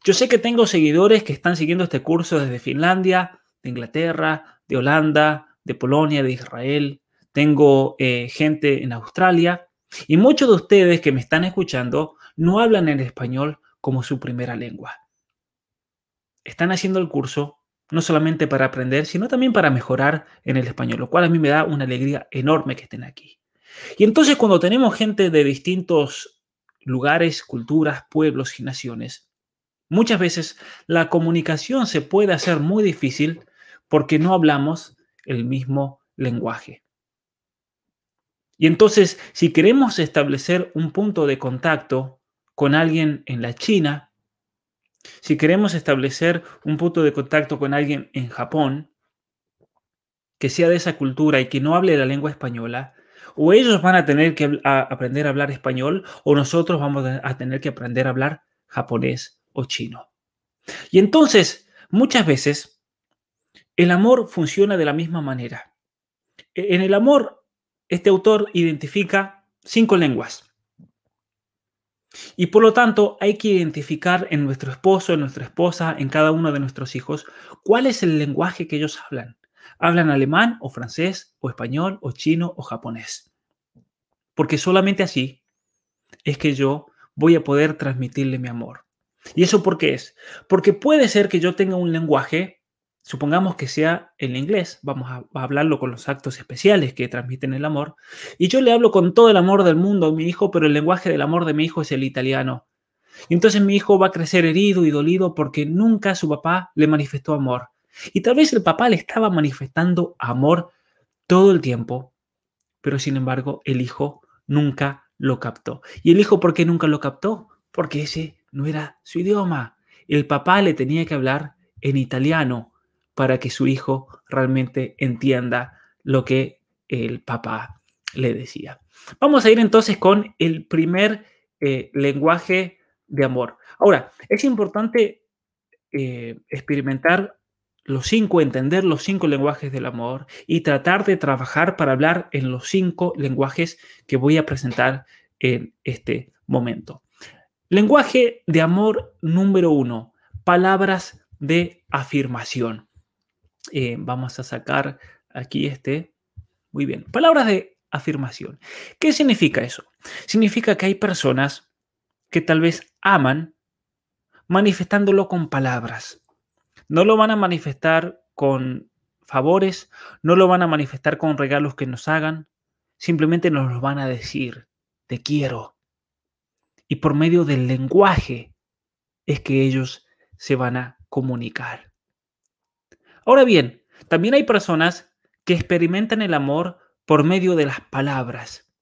Yo sé que tengo seguidores que están siguiendo este curso desde Finlandia, de Inglaterra, de Holanda, de Polonia, de Israel, tengo eh, gente en Australia y muchos de ustedes que me están escuchando no hablan el español como su primera lengua. Están haciendo el curso no solamente para aprender, sino también para mejorar en el español, lo cual a mí me da una alegría enorme que estén aquí. Y entonces cuando tenemos gente de distintos lugares, culturas, pueblos y naciones, muchas veces la comunicación se puede hacer muy difícil porque no hablamos el mismo lenguaje. Y entonces, si queremos establecer un punto de contacto con alguien en la China, si queremos establecer un punto de contacto con alguien en Japón, que sea de esa cultura y que no hable la lengua española, o ellos van a tener que aprender a hablar español, o nosotros vamos a tener que aprender a hablar japonés o chino. Y entonces, muchas veces, el amor funciona de la misma manera. E, en el amor, este autor identifica cinco lenguas. Y por lo tanto, hay que identificar en nuestro esposo, en nuestra esposa, en cada uno de nuestros hijos, cuál es el lenguaje que ellos hablan. ¿Hablan alemán o francés o español o chino o japonés? Porque solamente así es que yo voy a poder transmitirle mi amor. ¿Y eso por qué es? Porque puede ser que yo tenga un lenguaje Supongamos que sea el inglés, vamos a, hablarlo con los actos especiales que transmiten el amor, y yo le hablo con todo el amor del mundo a mi hijo, pero el lenguaje del amor de mi hijo es el italiano. Y entonces mi hijo va a crecer herido y dolido porque nunca su papá le manifestó amor. Y tal vez el papá le estaba manifestando amor todo el tiempo, pero sin embargo el hijo nunca lo captó. ¿Y el hijo por qué nunca lo captó? Porque ese no era su idioma. El papá le tenía que hablar en italiano para que su hijo realmente entienda lo que el papá le decía. Vamos a ir entonces con el primer eh, lenguaje de amor. Ahora, es importante eh, experimentar los cinco, entender los cinco lenguajes del amor y tratar de trabajar para hablar en los cinco lenguajes que voy a presentar en este momento. Lenguaje de amor número uno, palabras de afirmación. Eh, vamos a sacar aquí este. Muy bien. Palabras de afirmación. ¿Qué significa eso? Significa que hay personas que tal vez aman manifestándolo con palabras. No lo van a manifestar con favores, no lo van a manifestar con regalos que nos hagan, simplemente nos lo van a decir, te quiero. Y por medio del lenguaje es que ellos se van a comunicar. Ahora bien, también hay personas que experimentan el amor por medio de las palabras.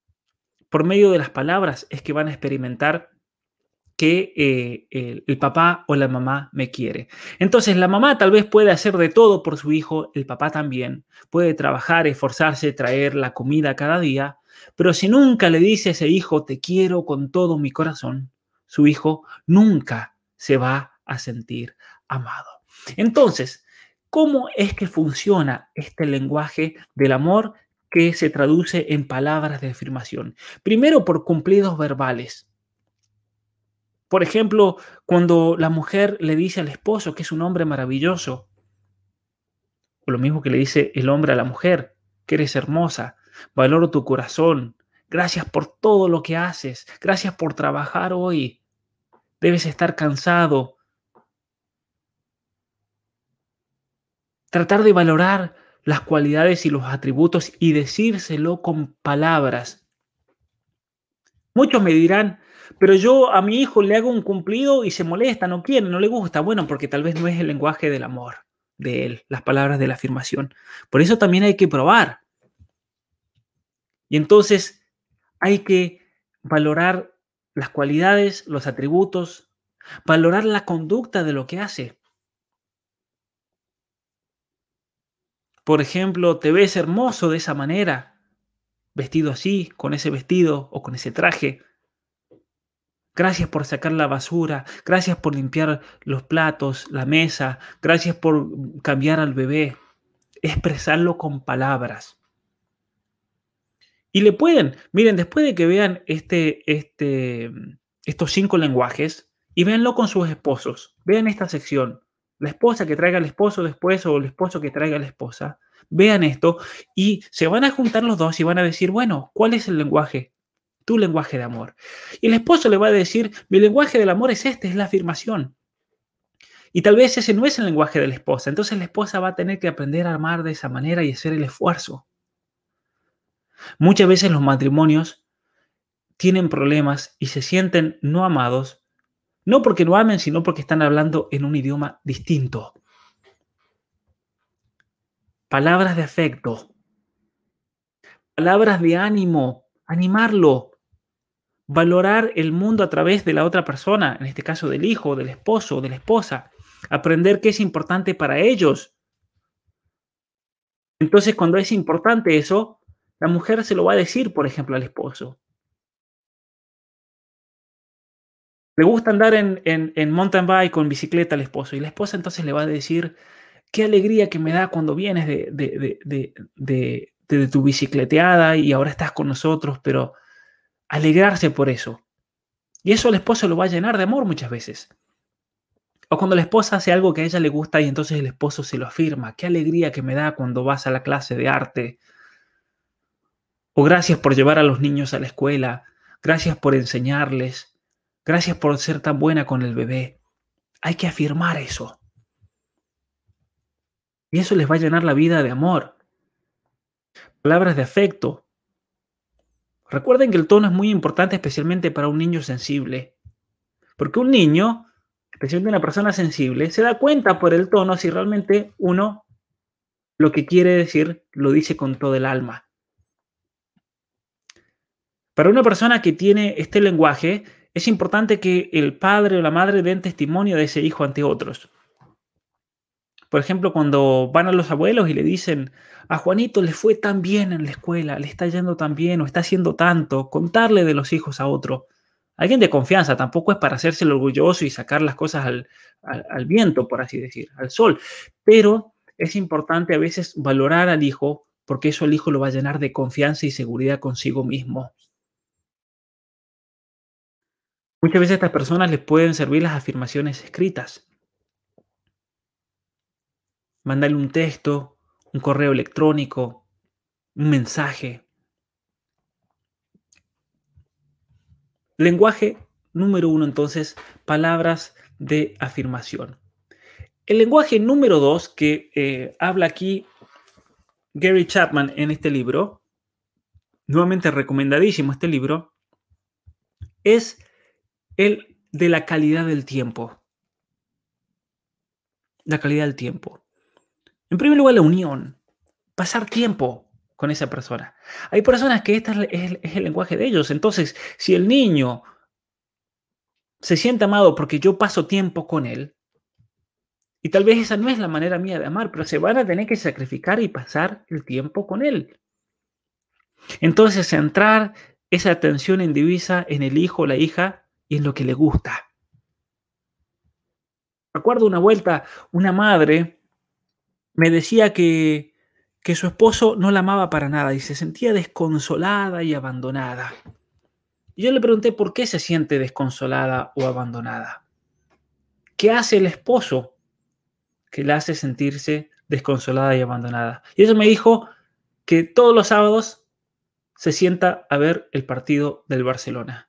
Por medio de las palabras es que van a experimentar que eh, el, papá o la mamá me quiere. Entonces la mamá tal vez puede hacer de todo por su hijo, el papá también. Puede trabajar, esforzarse, traer la comida cada día, pero si nunca le dice a ese hijo, te quiero con todo mi corazón, su hijo nunca se va a sentir amado. Entonces, ¿Cómo es que funciona este lenguaje del amor que se traduce en palabras de afirmación? Primero por cumplidos verbales. Por ejemplo, cuando la mujer le dice al esposo que es un hombre maravilloso, o lo mismo que le dice el hombre a la mujer, que eres hermosa, valoro tu corazón, gracias por todo lo que haces, gracias por trabajar hoy, debes estar cansado. Tratar de valorar las cualidades y los atributos y decírselo con palabras. Muchos me dirán, pero yo a mi hijo le hago un cumplido y se molesta, no quiere, no le gusta. Bueno, porque tal vez no es el lenguaje del amor de él, las palabras de la afirmación. Por eso también hay que probar. Y entonces hay que valorar las cualidades, los atributos, valorar la conducta de lo que hace. Por ejemplo, te ves hermoso de esa manera, vestido así, con ese vestido o con ese traje. Gracias por sacar la basura, gracias por limpiar los platos, la mesa, gracias por cambiar al bebé. Expresarlo con palabras. Y le pueden, miren, después de que vean este, este, estos cinco lenguajes y véanlo con sus esposos, vean esta sección, la esposa que traiga al esposo después o el esposo que traiga a la esposa, vean esto y se van a juntar los dos y van a decir, bueno, ¿cuál es el lenguaje? tu lenguaje de amor. Y el esposo le va a decir, mi lenguaje del amor es este, es la afirmación. Y tal vez ese no es el lenguaje de la esposa. Entonces la esposa va a tener que aprender a amar de esa manera y hacer el esfuerzo. Muchas veces los matrimonios tienen problemas y se sienten no amados, no porque no amen, sino porque están hablando en un idioma distinto. Palabras de afecto, palabras de ánimo, animarlo, valorar el mundo a través de la otra persona, en este caso del hijo, del esposo, de la esposa, aprender qué es importante para ellos. Entonces, cuando es importante eso, la mujer se lo va a decir, por ejemplo, al esposo. Le gusta andar en, en, mountain bike en bicicleta al esposo y la esposa entonces le va a decir, qué alegría que me da cuando vienes de, de, de, de tu bicicleteada y ahora estás con nosotros, pero alegrarse por eso. Y eso al esposo lo va a llenar de amor muchas veces. O cuando la esposa hace algo que a ella le gusta y entonces el esposo se lo afirma. Qué alegría que me da cuando vas a la clase de arte. O gracias por llevar a los niños a la escuela. Gracias por enseñarles. Gracias por ser tan buena con el bebé. Hay que afirmar eso. Y eso les va a llenar la vida de amor. Palabras de afecto, Recuerden que el tono es muy importante especialmente para un niño sensible. Porque un niño, especialmente una persona sensible, se da cuenta por el tono si realmente uno lo que quiere decir lo dice con todo el alma. Para una persona que tiene este lenguaje, es importante que el padre o la madre den testimonio de ese hijo ante otros. Por ejemplo, cuando van a los abuelos y le dicen, a Juanito le fue tan bien en la escuela, le está yendo tan bien o está haciendo tanto, contarle de los hijos a otro. Alguien de confianza, tampoco es para hacerse el orgulloso y sacar las cosas al, viento, por así decir, al sol. Pero es importante a veces valorar al hijo porque eso el hijo lo va a llenar de confianza y seguridad consigo mismo. Muchas veces a estas personas les pueden servir las afirmaciones escritas mandarle un texto, un correo electrónico, un mensaje. Lenguaje número uno, entonces, palabras de afirmación. El lenguaje número dos que eh, habla aquí Gary Chapman en este libro, nuevamente recomendadísimo este libro, es el de la calidad del tiempo. La calidad del tiempo. En primer lugar, la unión. Pasar tiempo con esa persona. Hay personas que este es, el lenguaje de ellos. Entonces, si el niño se siente amado porque yo paso tiempo con él, y tal vez esa no es la manera mía de amar, pero se van a tener que sacrificar y pasar el tiempo con él. Entonces, centrar esa atención indivisa en el hijo o la hija y en lo que le gusta. Recuerdo una vuelta, una madre me decía que, que su esposo no la amaba para nada y se sentía desconsolada y abandonada. Y yo le pregunté por qué se siente desconsolada o abandonada. ¿Qué hace el esposo que la hace sentirse desconsolada y abandonada? Y ella me dijo que todos los sábados se sienta a ver el partido del Barcelona.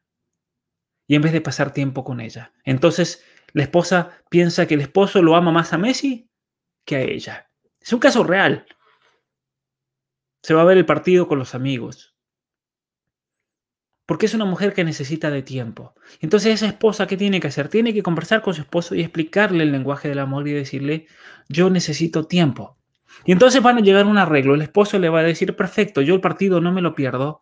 Y en vez de pasar tiempo con ella. Entonces la esposa piensa que el esposo lo ama más a Messi que a ella. Es un caso real. Se va a ver el partido con los amigos. Porque es una mujer que necesita de tiempo. Entonces esa esposa, ¿qué tiene que hacer? Tiene que conversar con su esposo y explicarle el lenguaje del amor y decirle, yo necesito tiempo. Y entonces van a llegar a un arreglo. El esposo le va a decir, perfecto, yo el partido no me lo pierdo,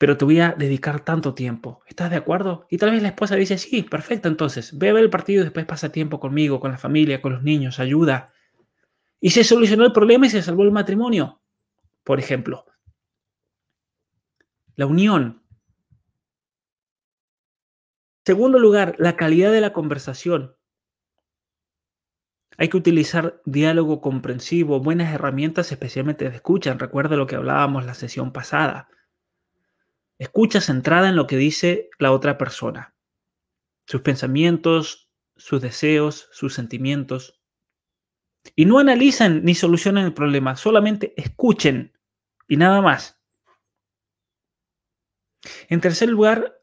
pero te voy a dedicar tanto tiempo. ¿Estás de acuerdo? Y tal vez la esposa dice, sí, perfecto, entonces, ve a ver el partido y después pasa tiempo conmigo, con la familia, con los niños, ayuda. Y se solucionó el problema y se salvó el matrimonio. Por ejemplo, la unión. Segundo lugar, la calidad de la conversación. Hay que utilizar diálogo comprensivo, buenas herramientas, especialmente de escucha. Recuerda lo que hablábamos la sesión pasada Escucha centrada en lo que dice la otra persona, sus pensamientos, sus deseos, sus sentimientos. Y no analizan ni solucionan el problema, solamente escuchen y nada más. En tercer lugar,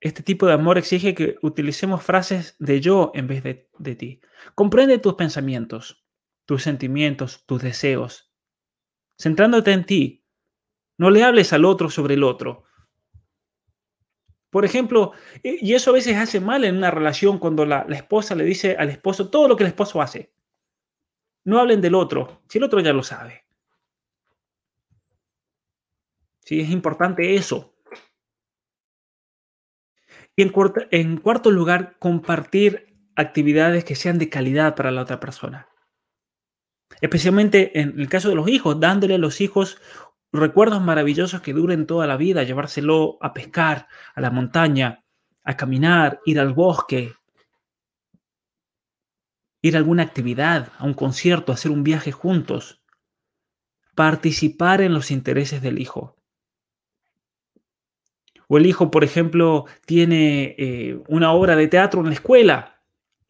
este tipo de amor exige que utilicemos frases de yo en vez de, de ti. Comprende tus pensamientos, tus sentimientos, tus deseos, centrándote en ti, no le hables al otro sobre el otro. Por ejemplo, eh, y eso a veces hace mal en una relación cuando la, esposa le dice al esposo todo lo que el esposo hace. No hablen del otro, si el otro ya lo sabe. Sí, es importante eso. Y en en cuarto lugar, compartir actividades que sean de calidad para la otra persona. Especialmente en el caso de los hijos, dándole a los hijos recuerdos maravillosos que duren toda la vida, llevárselo a pescar, a la montaña, a caminar, ir al bosque, ir a alguna actividad, a un concierto, hacer un viaje juntos, participar en los intereses del hijo. O el hijo, por ejemplo, tiene eh, una obra de teatro en la escuela,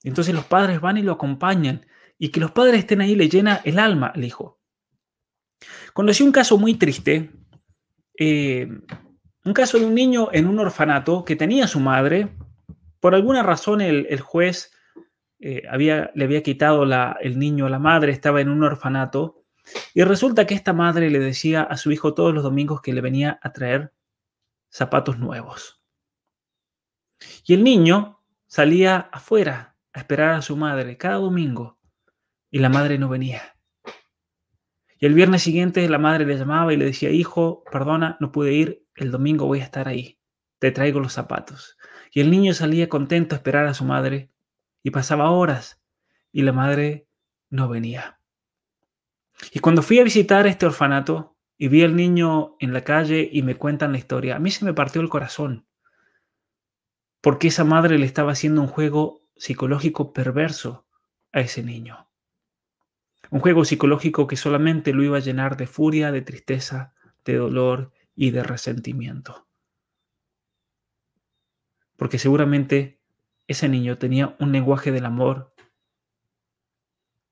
entonces los padres van y lo acompañan, y que los padres estén ahí le llena el alma al hijo. Conocí un caso muy triste, eh, un caso de un niño en un orfanato que tenía su madre. Por alguna razón el, juez eh, le había quitado el niño a la madre, estaba en un orfanato. Y resulta que esta madre le decía a su hijo todos los domingos que le venía a traer zapatos nuevos. Y el niño salía afuera a esperar a su madre cada domingo y la madre no venía. Y el viernes siguiente la madre le llamaba y le decía, hijo, perdona, no pude ir, el domingo voy a estar ahí, te traigo los zapatos. Y el niño salía contento a esperar a su madre y pasaba horas y la madre no venía. Y cuando fui a visitar este orfanato y vi al niño en la calle y me cuentan la historia, a mí se me partió el corazón, porque esa madre le estaba haciendo un juego psicológico perverso a ese niño. Un juego psicológico que solamente lo iba a llenar de furia, de tristeza, de dolor y de resentimiento. Porque seguramente ese niño tenía un lenguaje del amor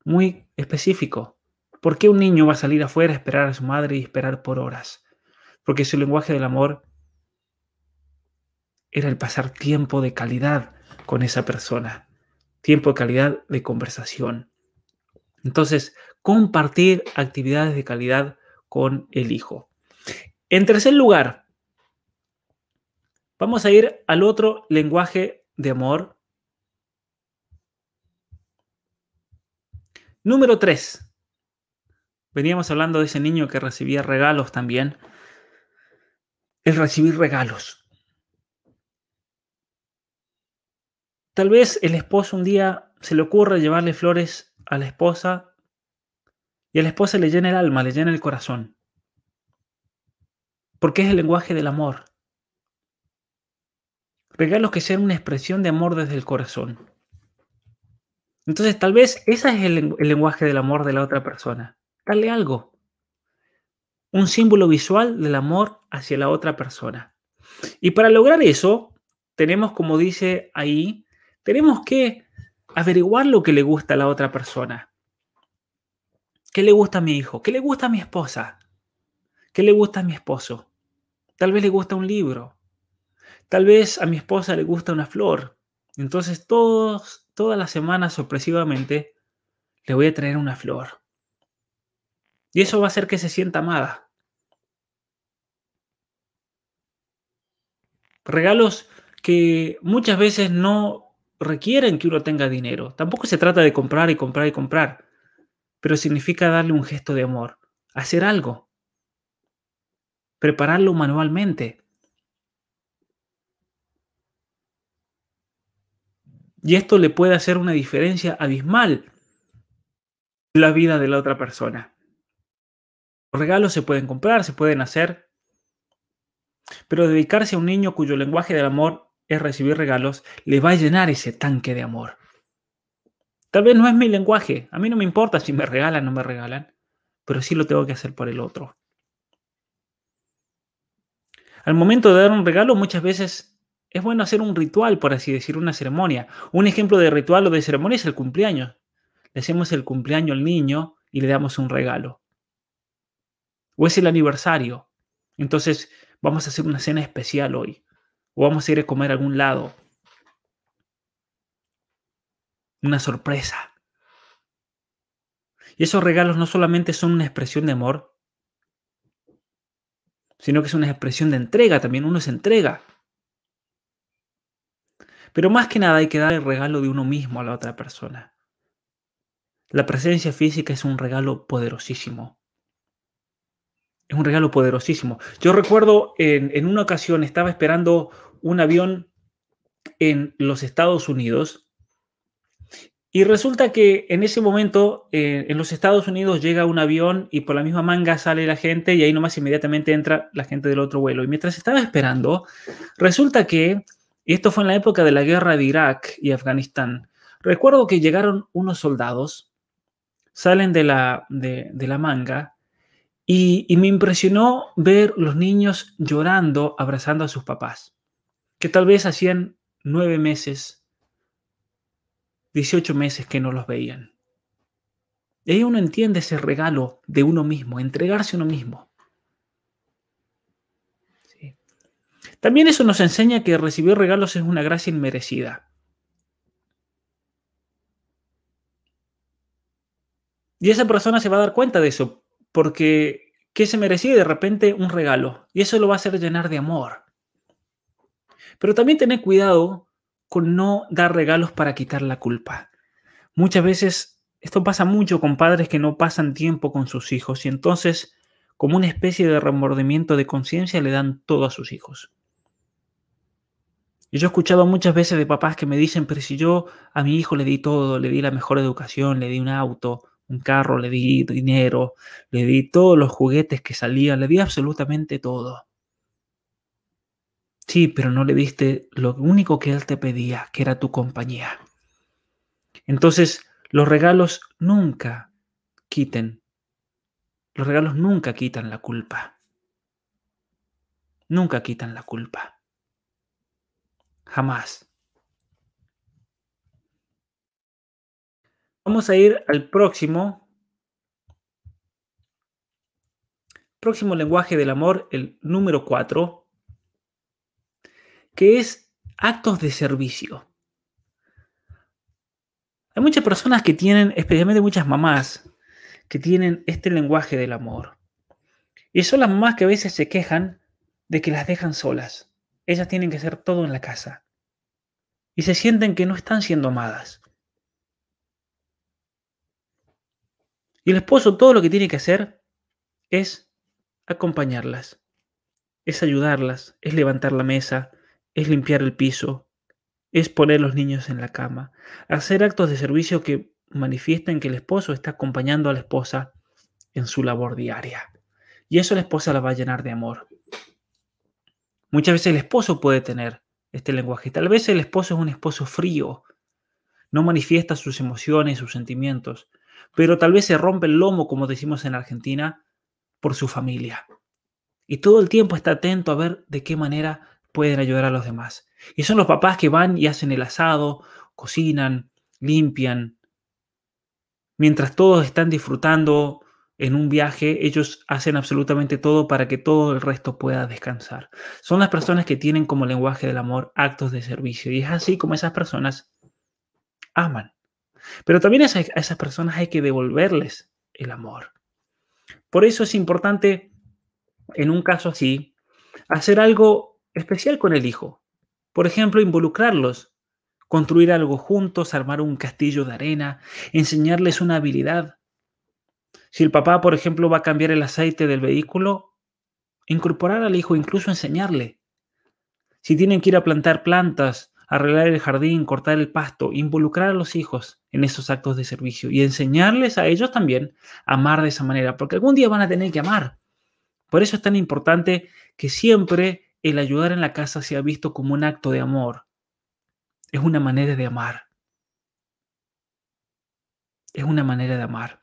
muy específico. ¿Por qué un niño va a salir afuera a esperar a su madre y esperar por horas? Porque su lenguaje del amor era el pasar tiempo de calidad con esa persona, tiempo de calidad de conversación, entonces, compartir actividades de calidad con el hijo. En tercer lugar, vamos a ir al otro lenguaje de amor. Número tres. Veníamos hablando de ese niño que recibía regalos también. El recibir regalos. Tal vez el esposo un día se le ocurre llevarle flores a la esposa y a la esposa le llena el alma, le llena el corazón. Porque es el lenguaje del amor. Regalos que sean una expresión de amor desde el corazón. Entonces, tal vez ese es el, el lenguaje del amor de la otra persona. Darle algo. Un símbolo visual del amor hacia la otra persona. Y para lograr eso, tenemos, como dice ahí, tenemos que averiguar lo que le gusta a la otra persona. ¿Qué le gusta a mi hijo? ¿Qué le gusta a mi esposa? ¿Qué le gusta a mi esposo? Tal vez le gusta un libro. Tal vez a mi esposa le gusta una flor. Entonces todos, todas las semanas sorpresivamente le voy a traer una flor. Y eso va a hacer que se sienta amada. Regalos que muchas veces no requieren que uno tenga dinero. Tampoco se trata de comprar y comprar y comprar, pero significa darle un gesto de amor, hacer algo, prepararlo manualmente. Y esto le puede hacer una diferencia abismal en la vida de la otra persona. Los regalos se pueden comprar, se pueden hacer, pero dedicarse a un niño cuyo lenguaje del amor es recibir regalos, le va a llenar ese tanque de amor. Tal vez no es mi lenguaje, a mí no me importa si me regalan o no me regalan, pero sí lo tengo que hacer por el otro. Al momento de dar un regalo, muchas veces es bueno hacer un ritual, por así decir, una ceremonia. Un ejemplo de ritual o de ceremonia es el cumpleaños. Le hacemos el cumpleaños al niño y le damos un regalo. O es el aniversario. Entonces vamos a hacer una cena especial hoy o vamos a ir a comer a algún lado. Una sorpresa. Y esos regalos no solamente son una expresión de amor, sino que es una expresión de entrega también. Uno se entrega. Pero más que nada hay que dar el regalo de uno mismo a la otra persona. La presencia física es un regalo poderosísimo. Es un regalo poderosísimo. Yo recuerdo en, en una ocasión estaba esperando un avión en los Estados Unidos y resulta que en ese momento eh, en los Estados Unidos llega un avión y por la misma manga sale la gente y ahí nomás inmediatamente entra la gente del otro vuelo. Y mientras estaba esperando, resulta que, esto fue en la época de la guerra de Irak y Afganistán, recuerdo que llegaron unos soldados, salen de la, de, de la manga y, y me impresionó ver los niños llorando, abrazando a sus papás que tal vez hacían nueve meses, 18 meses que no los veían. Y ahí uno entiende ese regalo de uno mismo, entregarse a uno mismo. También eso nos enseña que recibir regalos es una gracia inmerecida. Y esa persona se va a dar cuenta de eso, porque ¿qué se merecía de repente un regalo? Y eso lo va a hacer llenar de amor. Pero también tener cuidado con no dar regalos para quitar la culpa. Muchas veces esto pasa mucho con padres que no pasan tiempo con sus hijos y entonces, como una especie de remordimiento de conciencia, le dan todo a sus hijos. Y yo he escuchado muchas veces de papás que me dicen, pero si yo a mi hijo le di todo, le di la mejor educación, le di un auto, un carro, le di dinero, le di todos los juguetes que salían, le di absolutamente todo. Sí, pero no le diste lo único que él te pedía, que era tu compañía. Entonces, los regalos nunca quiten. Los regalos nunca quitan la culpa. Nunca quitan la culpa. Jamás. Vamos a ir al próximo. Próximo lenguaje del amor, el número 4 que es actos de servicio. Hay muchas personas que tienen, especialmente muchas mamás, que tienen este lenguaje del amor. Y son las mamás que a veces se quejan de que las dejan solas. Ellas tienen que hacer todo en la casa. Y se sienten que no están siendo amadas. Y el esposo todo lo que tiene que hacer es acompañarlas, es ayudarlas, es levantar la mesa, es limpiar el piso, es poner los niños en la cama, hacer actos de servicio que manifiesten que el esposo está acompañando a la esposa en su labor diaria. Y eso la esposa la va a llenar de amor. Muchas veces el esposo puede tener este lenguaje. Tal vez el esposo es un esposo frío, no manifiesta sus emociones, sus sentimientos, pero tal vez se rompe el lomo, como decimos en Argentina, por su familia. Y todo el tiempo está atento a ver de qué manera pueden ayudar a los demás. Y son los papás que van y hacen el asado, cocinan, limpian. Mientras todos están disfrutando en un viaje, ellos hacen absolutamente todo para que todo el resto pueda descansar. Son las personas que tienen como lenguaje del amor actos de servicio. Y es así como esas personas aman. Pero también a esas personas hay que devolverles el amor. Por eso es importante, en un caso así, hacer algo especial con el hijo. Por ejemplo, involucrarlos, construir algo juntos, armar un castillo de arena, enseñarles una habilidad. Si el papá, por ejemplo, va a cambiar el aceite del vehículo, incorporar al hijo, incluso enseñarle. Si tienen que ir a plantar plantas, arreglar el jardín, cortar el pasto, involucrar a los hijos en esos actos de servicio y enseñarles a ellos también a amar de esa manera, porque algún día van a tener que amar. Por eso es tan importante que siempre el ayudar en la casa sea visto como un acto de amor. Es una manera de amar. Es una manera de amar.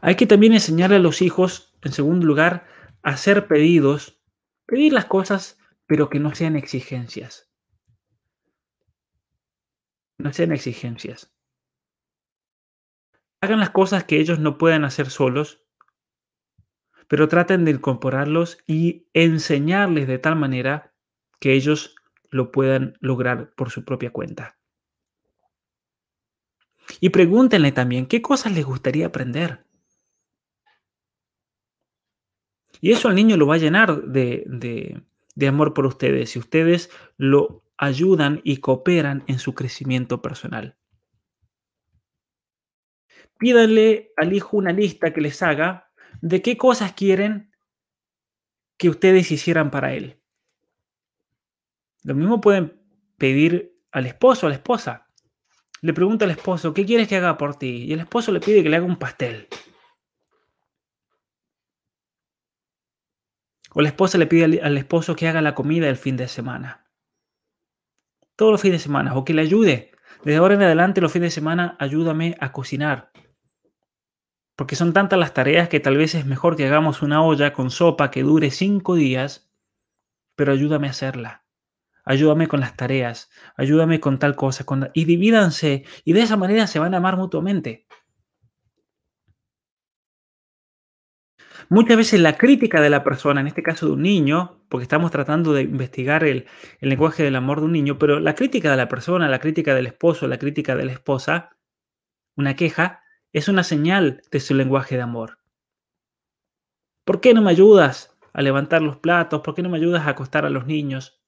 Hay que también enseñarle a los hijos, en segundo lugar, a hacer pedidos, pedir las cosas, pero que no sean exigencias. No sean exigencias. Hagan las cosas que ellos no puedan hacer solos, pero traten de incorporarlos y enseñarles de tal manera que ellos lo puedan lograr por su propia cuenta. Y pregúntenle también qué cosas les gustaría aprender. Y eso al niño lo va a llenar de, de amor por ustedes si ustedes lo ayudan y cooperan en su crecimiento personal. Pídanle al hijo una lista que les haga de qué cosas quieren que ustedes hicieran para él. Lo mismo pueden pedir al esposo a la esposa. Le pregunta al esposo, ¿qué quieres que haga por ti? Y el esposo le pide que le haga un pastel. O la esposa le pide al, esposo que haga la comida el fin de semana. Todos los fines de semana. O que le ayude. Desde ahora en adelante, los fines de semana, ayúdame a cocinar. Porque son tantas las tareas que tal vez es mejor que hagamos una olla con sopa que dure cinco días, pero ayúdame a hacerla. Ayúdame con las tareas, ayúdame con tal cosa, y divídanse, y de esa manera se van a amar mutuamente. Muchas veces la crítica de la persona, en este caso de un niño, porque estamos tratando de investigar el, lenguaje del amor de un niño, pero la crítica de la persona, la crítica del esposo, la crítica de la esposa, una queja, es una señal de su lenguaje de amor. ¿Por qué no me ayudas a levantar los platos? ¿Por qué no me ayudas a acostar a los niños?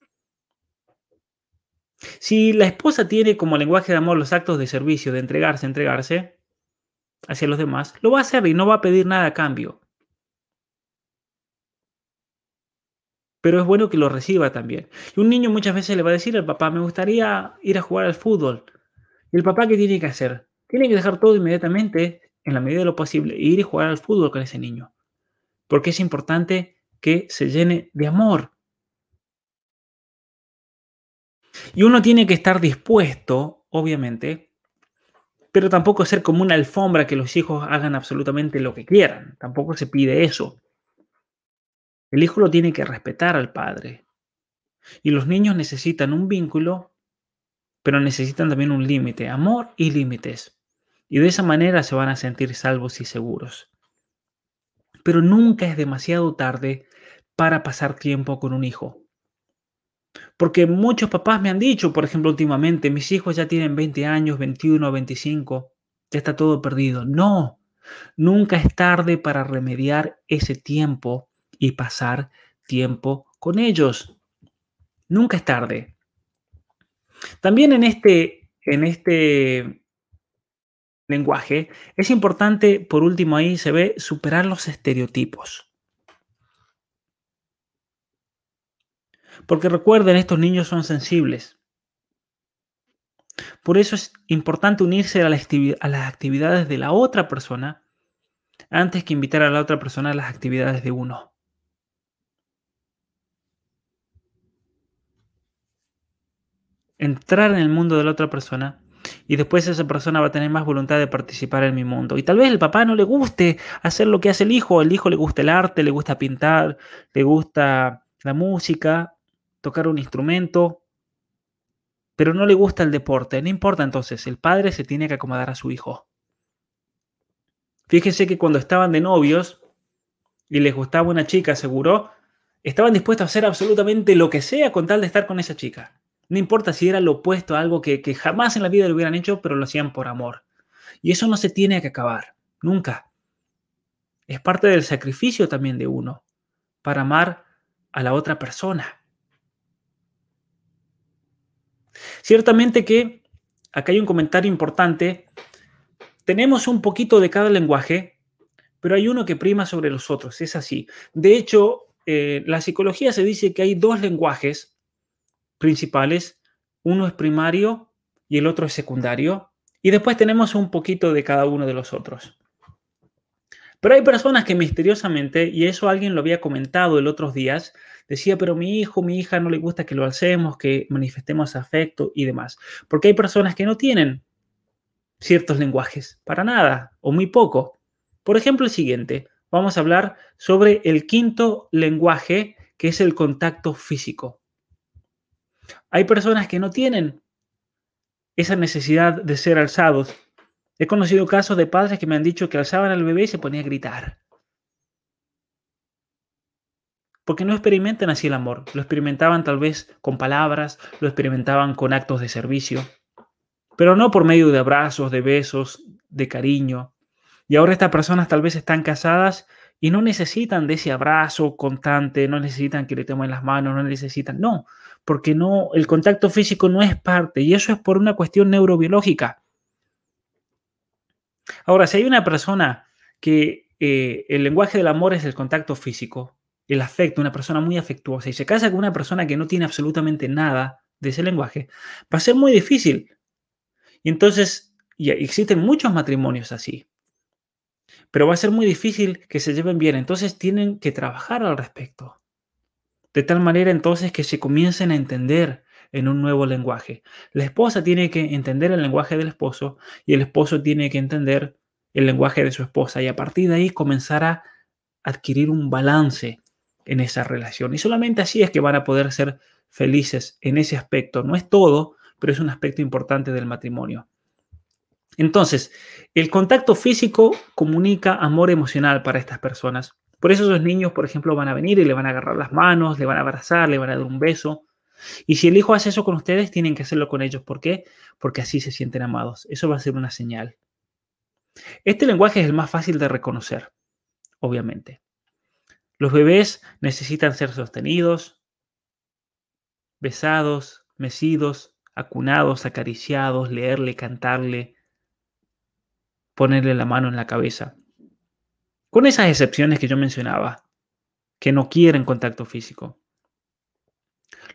Si la esposa tiene como lenguaje de amor los actos de servicio, de entregarse, entregarse hacia los demás, lo va a hacer y no va a pedir nada a cambio. Pero es bueno que lo reciba también. Y un niño muchas veces le va a decir al papá, me gustaría ir a jugar al fútbol. ¿Y el papá qué tiene que hacer? Tiene que dejar todo inmediatamente, en la medida de lo posible, e ir y jugar al fútbol con ese niño. Porque es importante que se llene de amor. Y uno tiene que estar dispuesto, obviamente, pero tampoco ser como una alfombra que los hijos hagan absolutamente lo que quieran. Tampoco se pide eso. El hijo lo tiene que respetar al padre. Y los niños necesitan un vínculo, pero necesitan también un límite, amor y límites. Y de esa manera se van a sentir salvos y seguros. Pero nunca es demasiado tarde para pasar tiempo con un hijo. Porque muchos papás me han dicho, por ejemplo, últimamente, mis hijos ya tienen 20 años, 21, 25, ya está todo perdido. No, nunca es tarde para remediar ese tiempo y pasar tiempo con ellos. Nunca es tarde. También en este, en este lenguaje, es importante, por último ahí se ve, superar los estereotipos. Porque recuerden, estos niños son sensibles. Por eso es importante unirse a, las actividades de la otra persona antes que invitar a la otra persona a las actividades de uno. entrar en el mundo de la otra persona y después esa persona va a tener más voluntad de participar en mi mundo. Y tal vez el papá no le guste hacer lo que hace el hijo, el hijo le gusta el arte, le gusta pintar, le gusta la música, tocar un instrumento, pero no le gusta el deporte. No importa entonces, el padre se tiene que acomodar a su hijo. Fíjense que cuando estaban de novios y les gustaba una chica, seguro, estaban dispuestos a hacer absolutamente lo que sea con tal de estar con esa chica. No importa si era lo opuesto a algo que, jamás en la vida lo hubieran hecho, pero lo hacían por amor. Y eso no se tiene que acabar, nunca. Es parte del sacrificio también de uno para amar a la otra persona. Ciertamente que acá hay un comentario importante. Tenemos un poquito de cada lenguaje, pero hay uno que prima sobre los otros. Es así. De hecho, eh, la psicología se dice que hay dos lenguajes principales. Uno es primario y el otro es secundario. Y después tenemos un poquito de cada uno de los otros. Pero hay personas que misteriosamente, y eso alguien lo había comentado el otros días, decía, pero mi hijo, mi hija no le gusta que lo hacemos, que manifestemos afecto y demás. Porque hay personas que no tienen ciertos lenguajes, para nada, o muy poco. Por ejemplo, el siguiente, vamos a hablar sobre el quinto lenguaje, que es el contacto físico. Hay personas que no tienen esa necesidad de ser alzados. He conocido casos de padres que me han dicho que alzaban al bebé y se ponía a gritar. Porque no experimentan así el amor. Lo experimentaban tal vez con palabras, lo experimentaban con actos de servicio, pero no por medio de abrazos, de besos, de cariño. Y ahora estas personas tal vez están casadas y no necesitan de ese abrazo constante, no necesitan que le tomen las manos, no necesitan, no, porque no, el contacto físico no es parte y eso es por una cuestión neurobiológica. Ahora, si hay una persona que eh, el lenguaje del amor es el contacto físico, el afecto, una persona muy afectuosa, y se casa con una persona que no tiene absolutamente nada de ese lenguaje, va a ser muy difícil. Y entonces, existen muchos matrimonios así pero va a ser muy difícil que se lleven bien. Entonces tienen que trabajar al respecto. De tal manera entonces que se comiencen a entender en un nuevo lenguaje. La esposa tiene que entender el lenguaje del esposo y el esposo tiene que entender el lenguaje de su esposa y a partir de ahí comenzar a adquirir un balance en esa relación. Y solamente así es que van a poder ser felices en ese aspecto. No es todo, pero es un aspecto importante del matrimonio. Entonces, el contacto físico comunica amor emocional para estas personas. Por eso esos niños, por ejemplo, van a venir y le van a agarrar las manos, le van a abrazar, le van a dar un beso. Y si el hijo hace eso con ustedes, tienen que hacerlo con ellos. ¿Por qué? Porque así se sienten amados. Eso va a ser una señal. Este lenguaje es el más fácil de reconocer, obviamente. Los bebés necesitan ser sostenidos, besados, mecidos, acunados, acariciados, leerle, cantarle, ponerle la mano en la cabeza. Con esas excepciones que yo mencionaba, que no quieren contacto físico.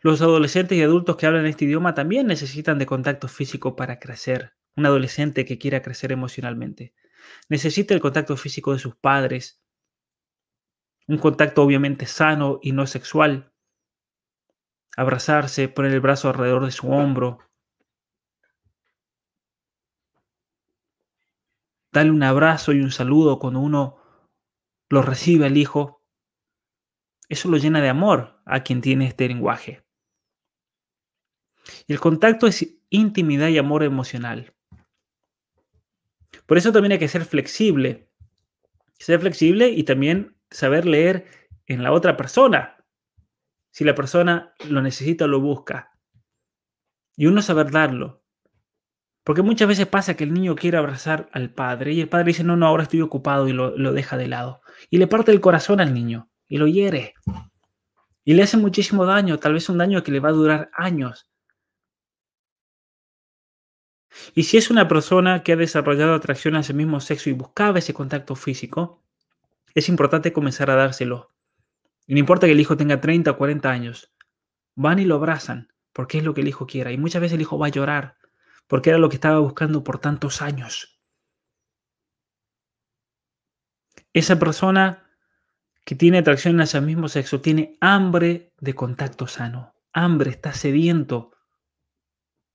Los adolescentes y adultos que hablan este idioma también necesitan de contacto físico para crecer. Un adolescente que quiera crecer emocionalmente necesita el contacto físico de sus padres, un contacto obviamente sano y no sexual. Abrazarse, poner el brazo alrededor de su hombro, Dale un abrazo y un saludo cuando uno lo recibe al hijo. Eso lo llena de amor a quien tiene este lenguaje. Y el contacto es intimidad y amor emocional. Por eso también hay que ser flexible. Ser flexible y también saber leer en la otra persona. Si la persona lo necesita o lo busca. Y uno saber darlo. Porque muchas veces pasa que el niño quiere abrazar al padre y el padre dice, no, no, ahora estoy ocupado y lo, deja de lado. Y le parte el corazón al niño y lo hiere. Y le hace muchísimo daño, tal vez un daño que le va a durar años. Y si es una persona que ha desarrollado atracción a ese mismo sexo y buscaba ese contacto físico, es importante comenzar a dárselo. Y no importa que el hijo tenga 30 o 40 años, van y lo abrazan, porque es lo que el hijo quiera. Y muchas veces el hijo va a llorar, porque era lo que estaba buscando por tantos años. Esa persona que tiene atracción hacia el mismo sexo tiene hambre de contacto sano, hambre, está sediento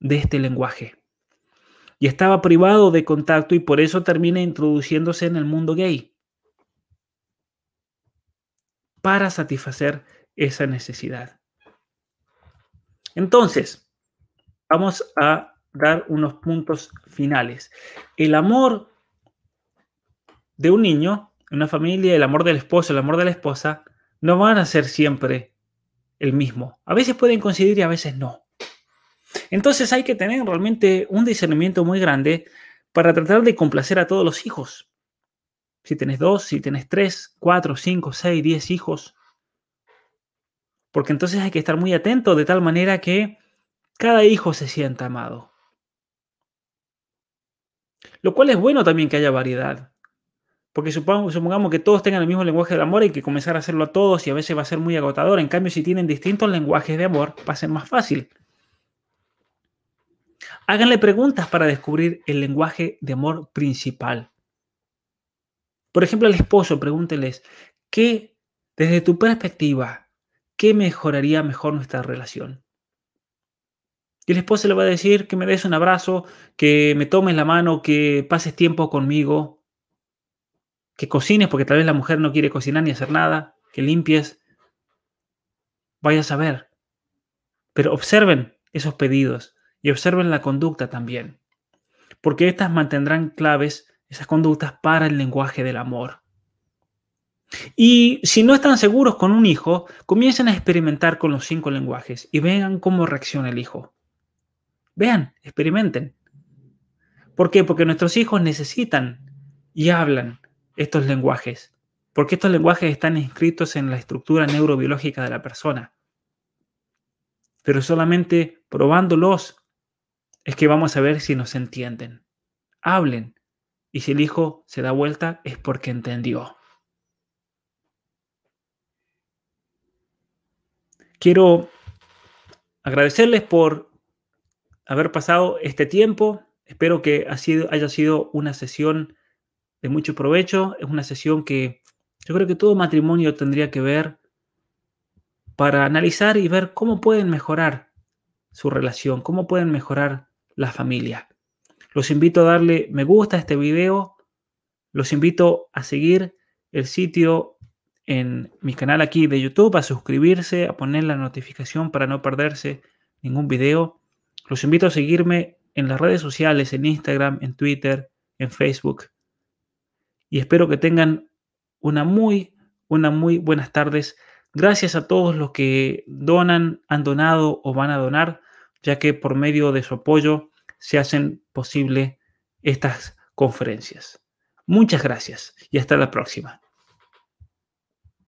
de este lenguaje. Y estaba privado de contacto y por eso termina introduciéndose en el mundo gay. Para satisfacer esa necesidad. Entonces, vamos a dar unos puntos finales. El amor de un niño, una familia, el amor del esposo, el amor de la esposa, no van a ser siempre el mismo. A veces pueden coincidir y a veces no. Entonces hay que tener realmente un discernimiento muy grande para tratar de complacer a todos los hijos. Si tenés dos, si tenés tres, cuatro, cinco, seis, diez hijos. Porque entonces hay que estar muy atento de tal manera que cada hijo se sienta amado. Lo cual es bueno también que haya variedad. Porque supongamos, que todos tengan el mismo lenguaje del amor, hay que comenzar a hacerlo a todos y a veces va a ser muy agotador. En cambio, si tienen distintos lenguajes de amor, va a ser más fácil. Háganle preguntas para descubrir el lenguaje de amor principal. Por ejemplo, al esposo, pregúnteles, ¿qué, desde tu perspectiva, qué mejoraría mejor nuestra relación? Y el esposo le va a decir que me des un abrazo, que me tomes la mano, que pases tiempo conmigo, que cocines, porque tal vez la mujer no quiere cocinar ni hacer nada, que limpies, vaya a saber. Pero observen esos pedidos y observen la conducta también, porque estas mantendrán claves, esas conductas, para el lenguaje del amor. Y si no están seguros con un hijo, comiencen a experimentar con los cinco lenguajes y vean cómo reacciona el hijo. Vean, experimenten. ¿Por qué? Porque nuestros hijos necesitan y hablan estos lenguajes, porque estos lenguajes están inscritos en la estructura neurobiológica de la persona. Pero solamente probándolos es que vamos a ver si nos entienden. Hablen. Y si el hijo se da vuelta es porque entendió. Quiero agradecerles por haber pasado este tiempo. Espero que haya sido una sesión de mucho provecho. Es una sesión que yo creo que todo matrimonio tendría que ver para analizar y ver cómo pueden mejorar su relación, cómo pueden mejorar la familia. Los invito a darle me gusta a este video, los invito a seguir el sitio en mi canal aquí de YouTube, a suscribirse, a poner la notificación para no perderse ningún video. Los invito a seguirme en las redes sociales, en Instagram, en Twitter, en Facebook y espero que tengan una muy, una muy buenas tardes. Gracias a todos los que donan, han donado o van a donar, ya que por medio de su apoyo se hacen posible estas conferencias. Muchas gracias y hasta la próxima.